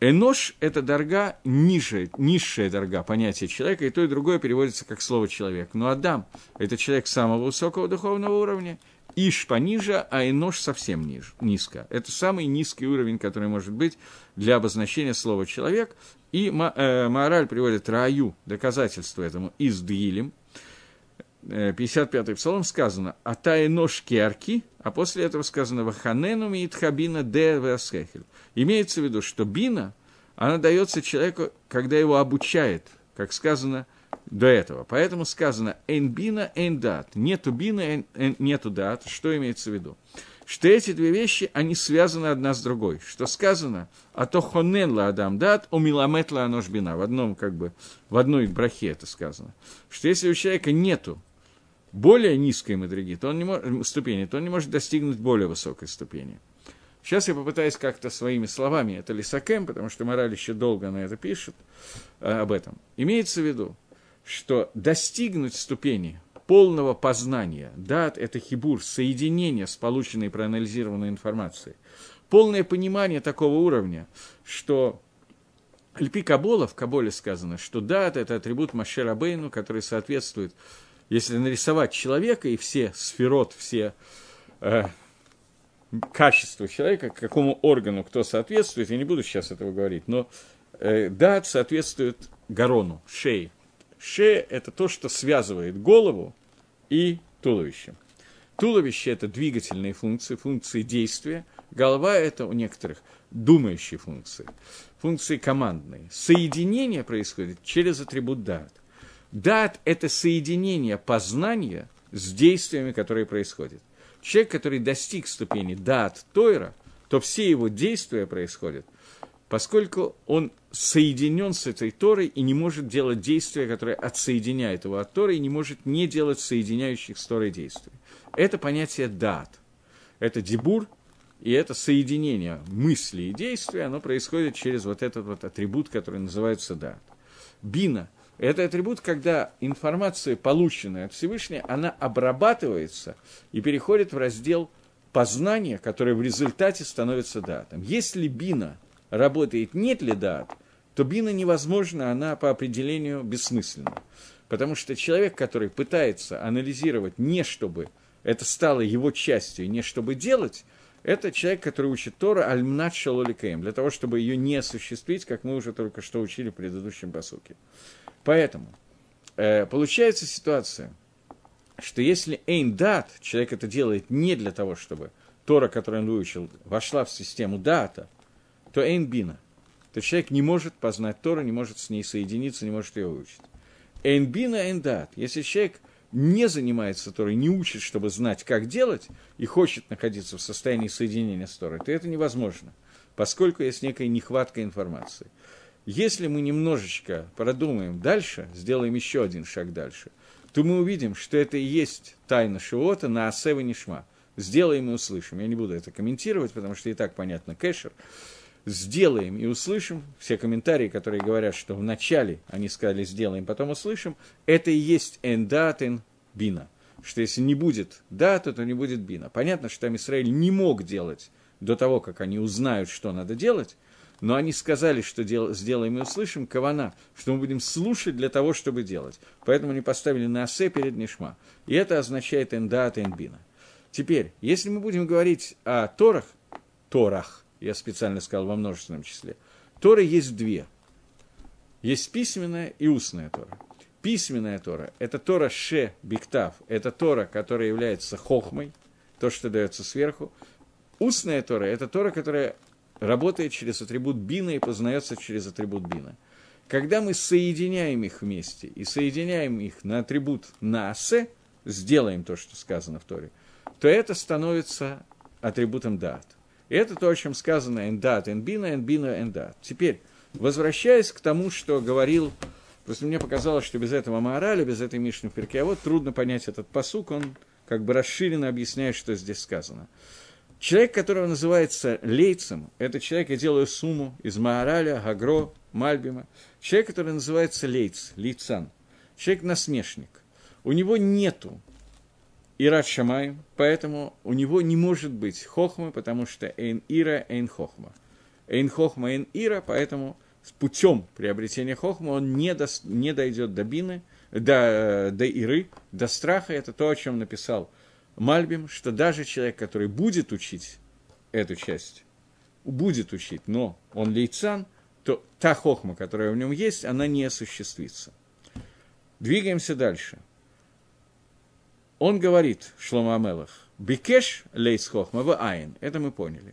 Энош – это дорога ниже, низшая дорога понятия человека, и то, и другое переводится как слово «человек». Но Адам – это человек самого высокого духовного уровня – Иш пониже, а Энош совсем ниже, низко. Это самый низкий уровень, который может быть для обозначения слова «человек». И э, Маораль приводит Раю, доказательство этому, из Дилем. 55-й псалом сказано «Ата Энош керки», а после этого сказано «Ваханену миитхабина де васхехель». Имеется в виду, что бина, она дается человеку, когда его обучает, как сказано – до этого. Поэтому сказано «энбина, эндат». Нету бина, нету дат. Что имеется в виду? Что эти две вещи, они связаны одна с другой. Что сказано «а то хонен ла адам дат, у миламет ла анош бина». В одном, как бы, в одной брахе это сказано. Что если у человека нету более низкой мадриги, то он не может, ступени, то он не может достигнуть более высокой ступени. Сейчас я попытаюсь как-то своими словами, это Лисакем, потому что мораль еще долго на это пишет, э, об этом. Имеется в виду, что достигнуть ступени полного познания, дат – это хибур, соединение с полученной и проанализированной информацией, полное понимание такого уровня, что Альпи Кабола, в Каболе сказано, что дат – это атрибут Машера Бейну, который соответствует, если нарисовать человека и все сферот, все э, качества человека, какому органу кто соответствует, я не буду сейчас этого говорить, но э, дат соответствует Гарону, шее, Ше – это то, что связывает голову и туловище. Туловище – это двигательные функции, функции действия. Голова – это у некоторых думающие функции, функции командные. Соединение происходит через атрибут дат. Дат – это соединение познания с действиями, которые происходят. Человек, который достиг ступени дат Тойра, то все его действия происходят поскольку он соединен с этой Торой и не может делать действия, которые отсоединяют его от Торы, и не может не делать соединяющих с Торой действий. Это понятие дат. Это дебур, и это соединение мысли и действия, оно происходит через вот этот вот атрибут, который называется дат. Бина – это атрибут, когда информация, полученная от Всевышнего, она обрабатывается и переходит в раздел познания, который в результате становится датом. Если бина работает нет ли дат, то бина невозможна, она по определению бессмысленна. Потому что человек, который пытается анализировать не чтобы это стало его частью, не чтобы делать – это человек, который учит Тора Альмнат Шалоликаем, для того, чтобы ее не осуществить, как мы уже только что учили в предыдущем посуке. Поэтому э, получается ситуация, что если Эйн Дат, человек это делает не для того, чтобы Тора, которую он выучил, вошла в систему Дата, то Эйн Бина, то человек не может познать Тора, не может с ней соединиться, не может ее выучить. Эйн Бина, Эйн Дат. Если человек не занимается Торой, не учит, чтобы знать, как делать, и хочет находиться в состоянии соединения с Торой, то это невозможно, поскольку есть некая нехватка информации. Если мы немножечко продумаем дальше, сделаем еще один шаг дальше, то мы увидим, что это и есть тайна Шиота на Асева Нишма. Сделаем и услышим. Я не буду это комментировать, потому что и так понятно кэшер сделаем и услышим, все комментарии, которые говорят, что вначале они сказали сделаем, потом услышим, это и есть эндатен бина. Что если не будет дата, то не будет бина. Понятно, что там Израиль не мог делать до того, как они узнают, что надо делать, но они сказали, что дел, сделаем и услышим, кавана, что мы будем слушать для того, чтобы делать. Поэтому они поставили на осе перед Нишма. И это означает эндат бина. Теперь, если мы будем говорить о Торах, Торах, я специально сказал во множественном числе, Торы есть две. Есть письменная и устная Тора. Письменная Тора – это Тора Ше Биктав, это Тора, которая является хохмой, то, что дается сверху. Устная Тора – это Тора, которая работает через атрибут бина и познается через атрибут бина. Когда мы соединяем их вместе и соединяем их на атрибут наасе, сделаем то, что сказано в Торе, то это становится атрибутом дат. И это то, о чем сказано «эндат энбина, энбина эндат». Теперь, возвращаясь к тому, что говорил, просто мне показалось, что без этого Маораля, без этой Мишны в перке, а вот трудно понять этот посук, он как бы расширенно объясняет, что здесь сказано. Человек, которого называется лейцем, это человек, я делаю сумму из Маораля, Гагро, Мальбима. Человек, который называется лейц, лейцан. Человек-насмешник. У него нету Ират Шамай, поэтому у него не может быть хохмы, потому что эйн ира, эйн хохма. Эйн хохма, эйн ира, поэтому с путем приобретения хохма он не, до, не дойдет до бины, до, до иры, до страха. Это то, о чем написал Мальбим, что даже человек, который будет учить эту часть, будет учить, но он лейцан, то та хохма, которая в нем есть, она не осуществится. Двигаемся дальше – он говорит, Шлома Амелах, Бикеш лейс хохма в айн. Это мы поняли.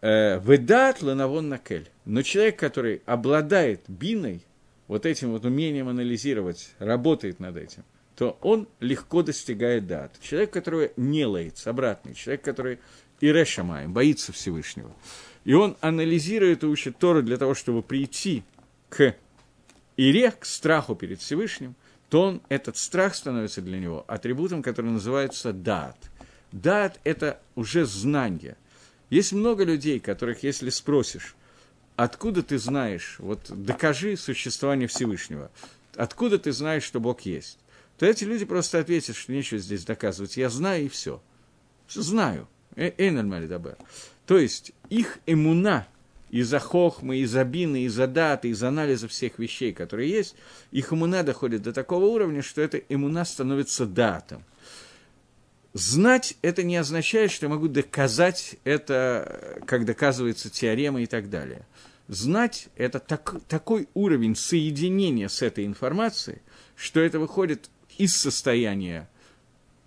«Э, Ведат ланавон накель. Но человек, который обладает биной, вот этим вот умением анализировать, работает над этим, то он легко достигает дат. Человек, который не лейц, обратный, человек, который ирешамаем, боится Всевышнего. И он анализирует и учит Тору для того, чтобы прийти к Ире, к страху перед Всевышним – то он, этот страх становится для него атрибутом, который называется дат. Дат – это уже знание. Есть много людей, которых, если спросишь, откуда ты знаешь, вот докажи существование Всевышнего, откуда ты знаешь, что Бог есть, то эти люди просто ответят, что нечего здесь доказывать. Я знаю и все. Знаю. Э, то есть их эмуна из-за хохмы, из-за бины, из-за даты, из анализа всех вещей, которые есть, их иммуна доходит до такого уровня, что эта иммуна становится датом. Знать это не означает, что я могу доказать это, как доказывается теорема и так далее. Знать – это так, такой уровень соединения с этой информацией, что это выходит из состояния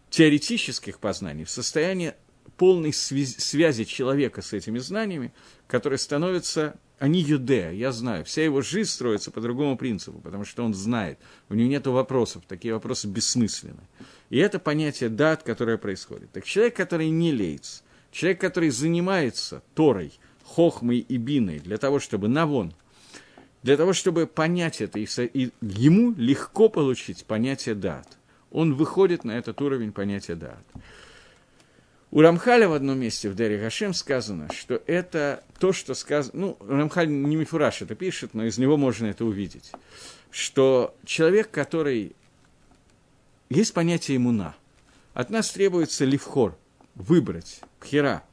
теоретических познаний в состояние полной связи человека с этими знаниями, которые становятся, они юдея, я знаю, вся его жизнь строится по другому принципу, потому что он знает, у него нет вопросов, такие вопросы бессмысленны. И это понятие дат, которое происходит. Так человек, который не лейц, человек, который занимается Торой, хохмой и биной, для того, чтобы навон, для того, чтобы понять это, и, ему легко получить понятие дат. Он выходит на этот уровень понятия дат. У Рамхаля в одном месте в Дере Гашем сказано, что это то, что сказано... Ну, Рамхаль не Мифураж это пишет, но из него можно это увидеть. Что человек, который... Есть понятие иммуна. От нас требуется левхор, выбрать, пхера.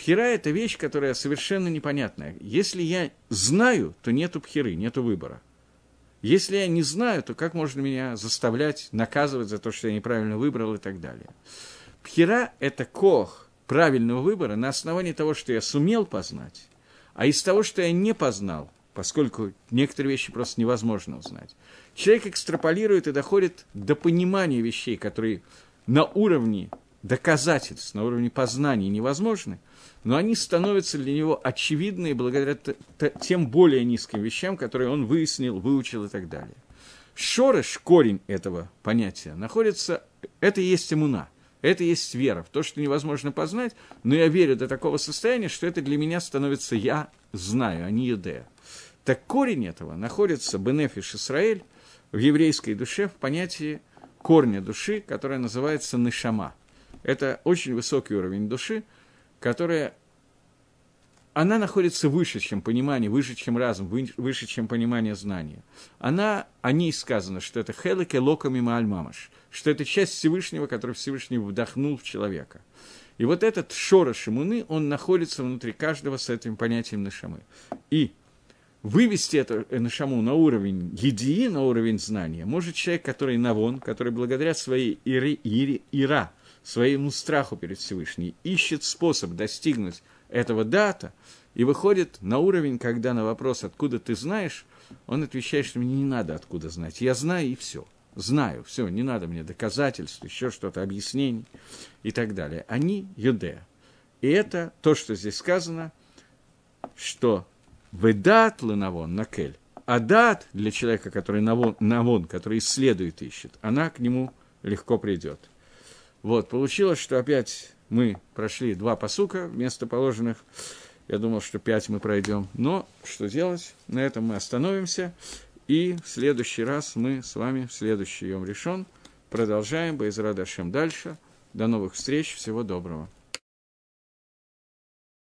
Пхера – это вещь, которая совершенно непонятная. Если я знаю, то нету пхеры, нету выбора. Если я не знаю, то как можно меня заставлять, наказывать за то, что я неправильно выбрал и так далее. Пхера – это кох правильного выбора на основании того, что я сумел познать, а из того, что я не познал, поскольку некоторые вещи просто невозможно узнать. Человек экстраполирует и доходит до понимания вещей, которые на уровне доказательств, на уровне познания невозможны, но они становятся для него очевидны благодаря тем более низким вещам, которые он выяснил, выучил и так далее. Шорыш, корень этого понятия, находится, это и есть иммуна – это есть вера в то, что невозможно познать, но я верю до такого состояния, что это для меня становится «я знаю», а не «юдея». Так корень этого находится, Бенефиш Исраэль, в еврейской душе в понятии корня души, которое называется Нишама. Это очень высокий уровень души, которая она находится выше, чем понимание, выше, чем разум, выше, чем понимание знания. Она, о ней сказано, что это хелеке локами маальмамаш, что это часть Всевышнего, который Всевышний вдохнул в человека. И вот этот шора шимуны, он находится внутри каждого с этим понятием нашамы. И вывести это нашаму на уровень едии, на уровень знания, может человек, который навон, который благодаря своей ири, ири, ира, своему страху перед Всевышним, ищет способ достигнуть этого дата и выходит на уровень, когда на вопрос, откуда ты знаешь, он отвечает, что мне не надо откуда знать, я знаю и все. Знаю, все, не надо мне доказательств, еще что-то, объяснений и так далее. Они юдея. И это то, что здесь сказано, что выдат ланавон накель, а дат для человека, который навон, навон, который исследует, ищет, она к нему легко придет. Вот, получилось, что опять мы прошли два посука вместо положенных. Я думал, что пять мы пройдем. Но что делать? На этом мы остановимся. И в следующий раз мы с вами, в следующий Йом решен, продолжаем Байзрадашем дальше. До новых встреч. Всего доброго.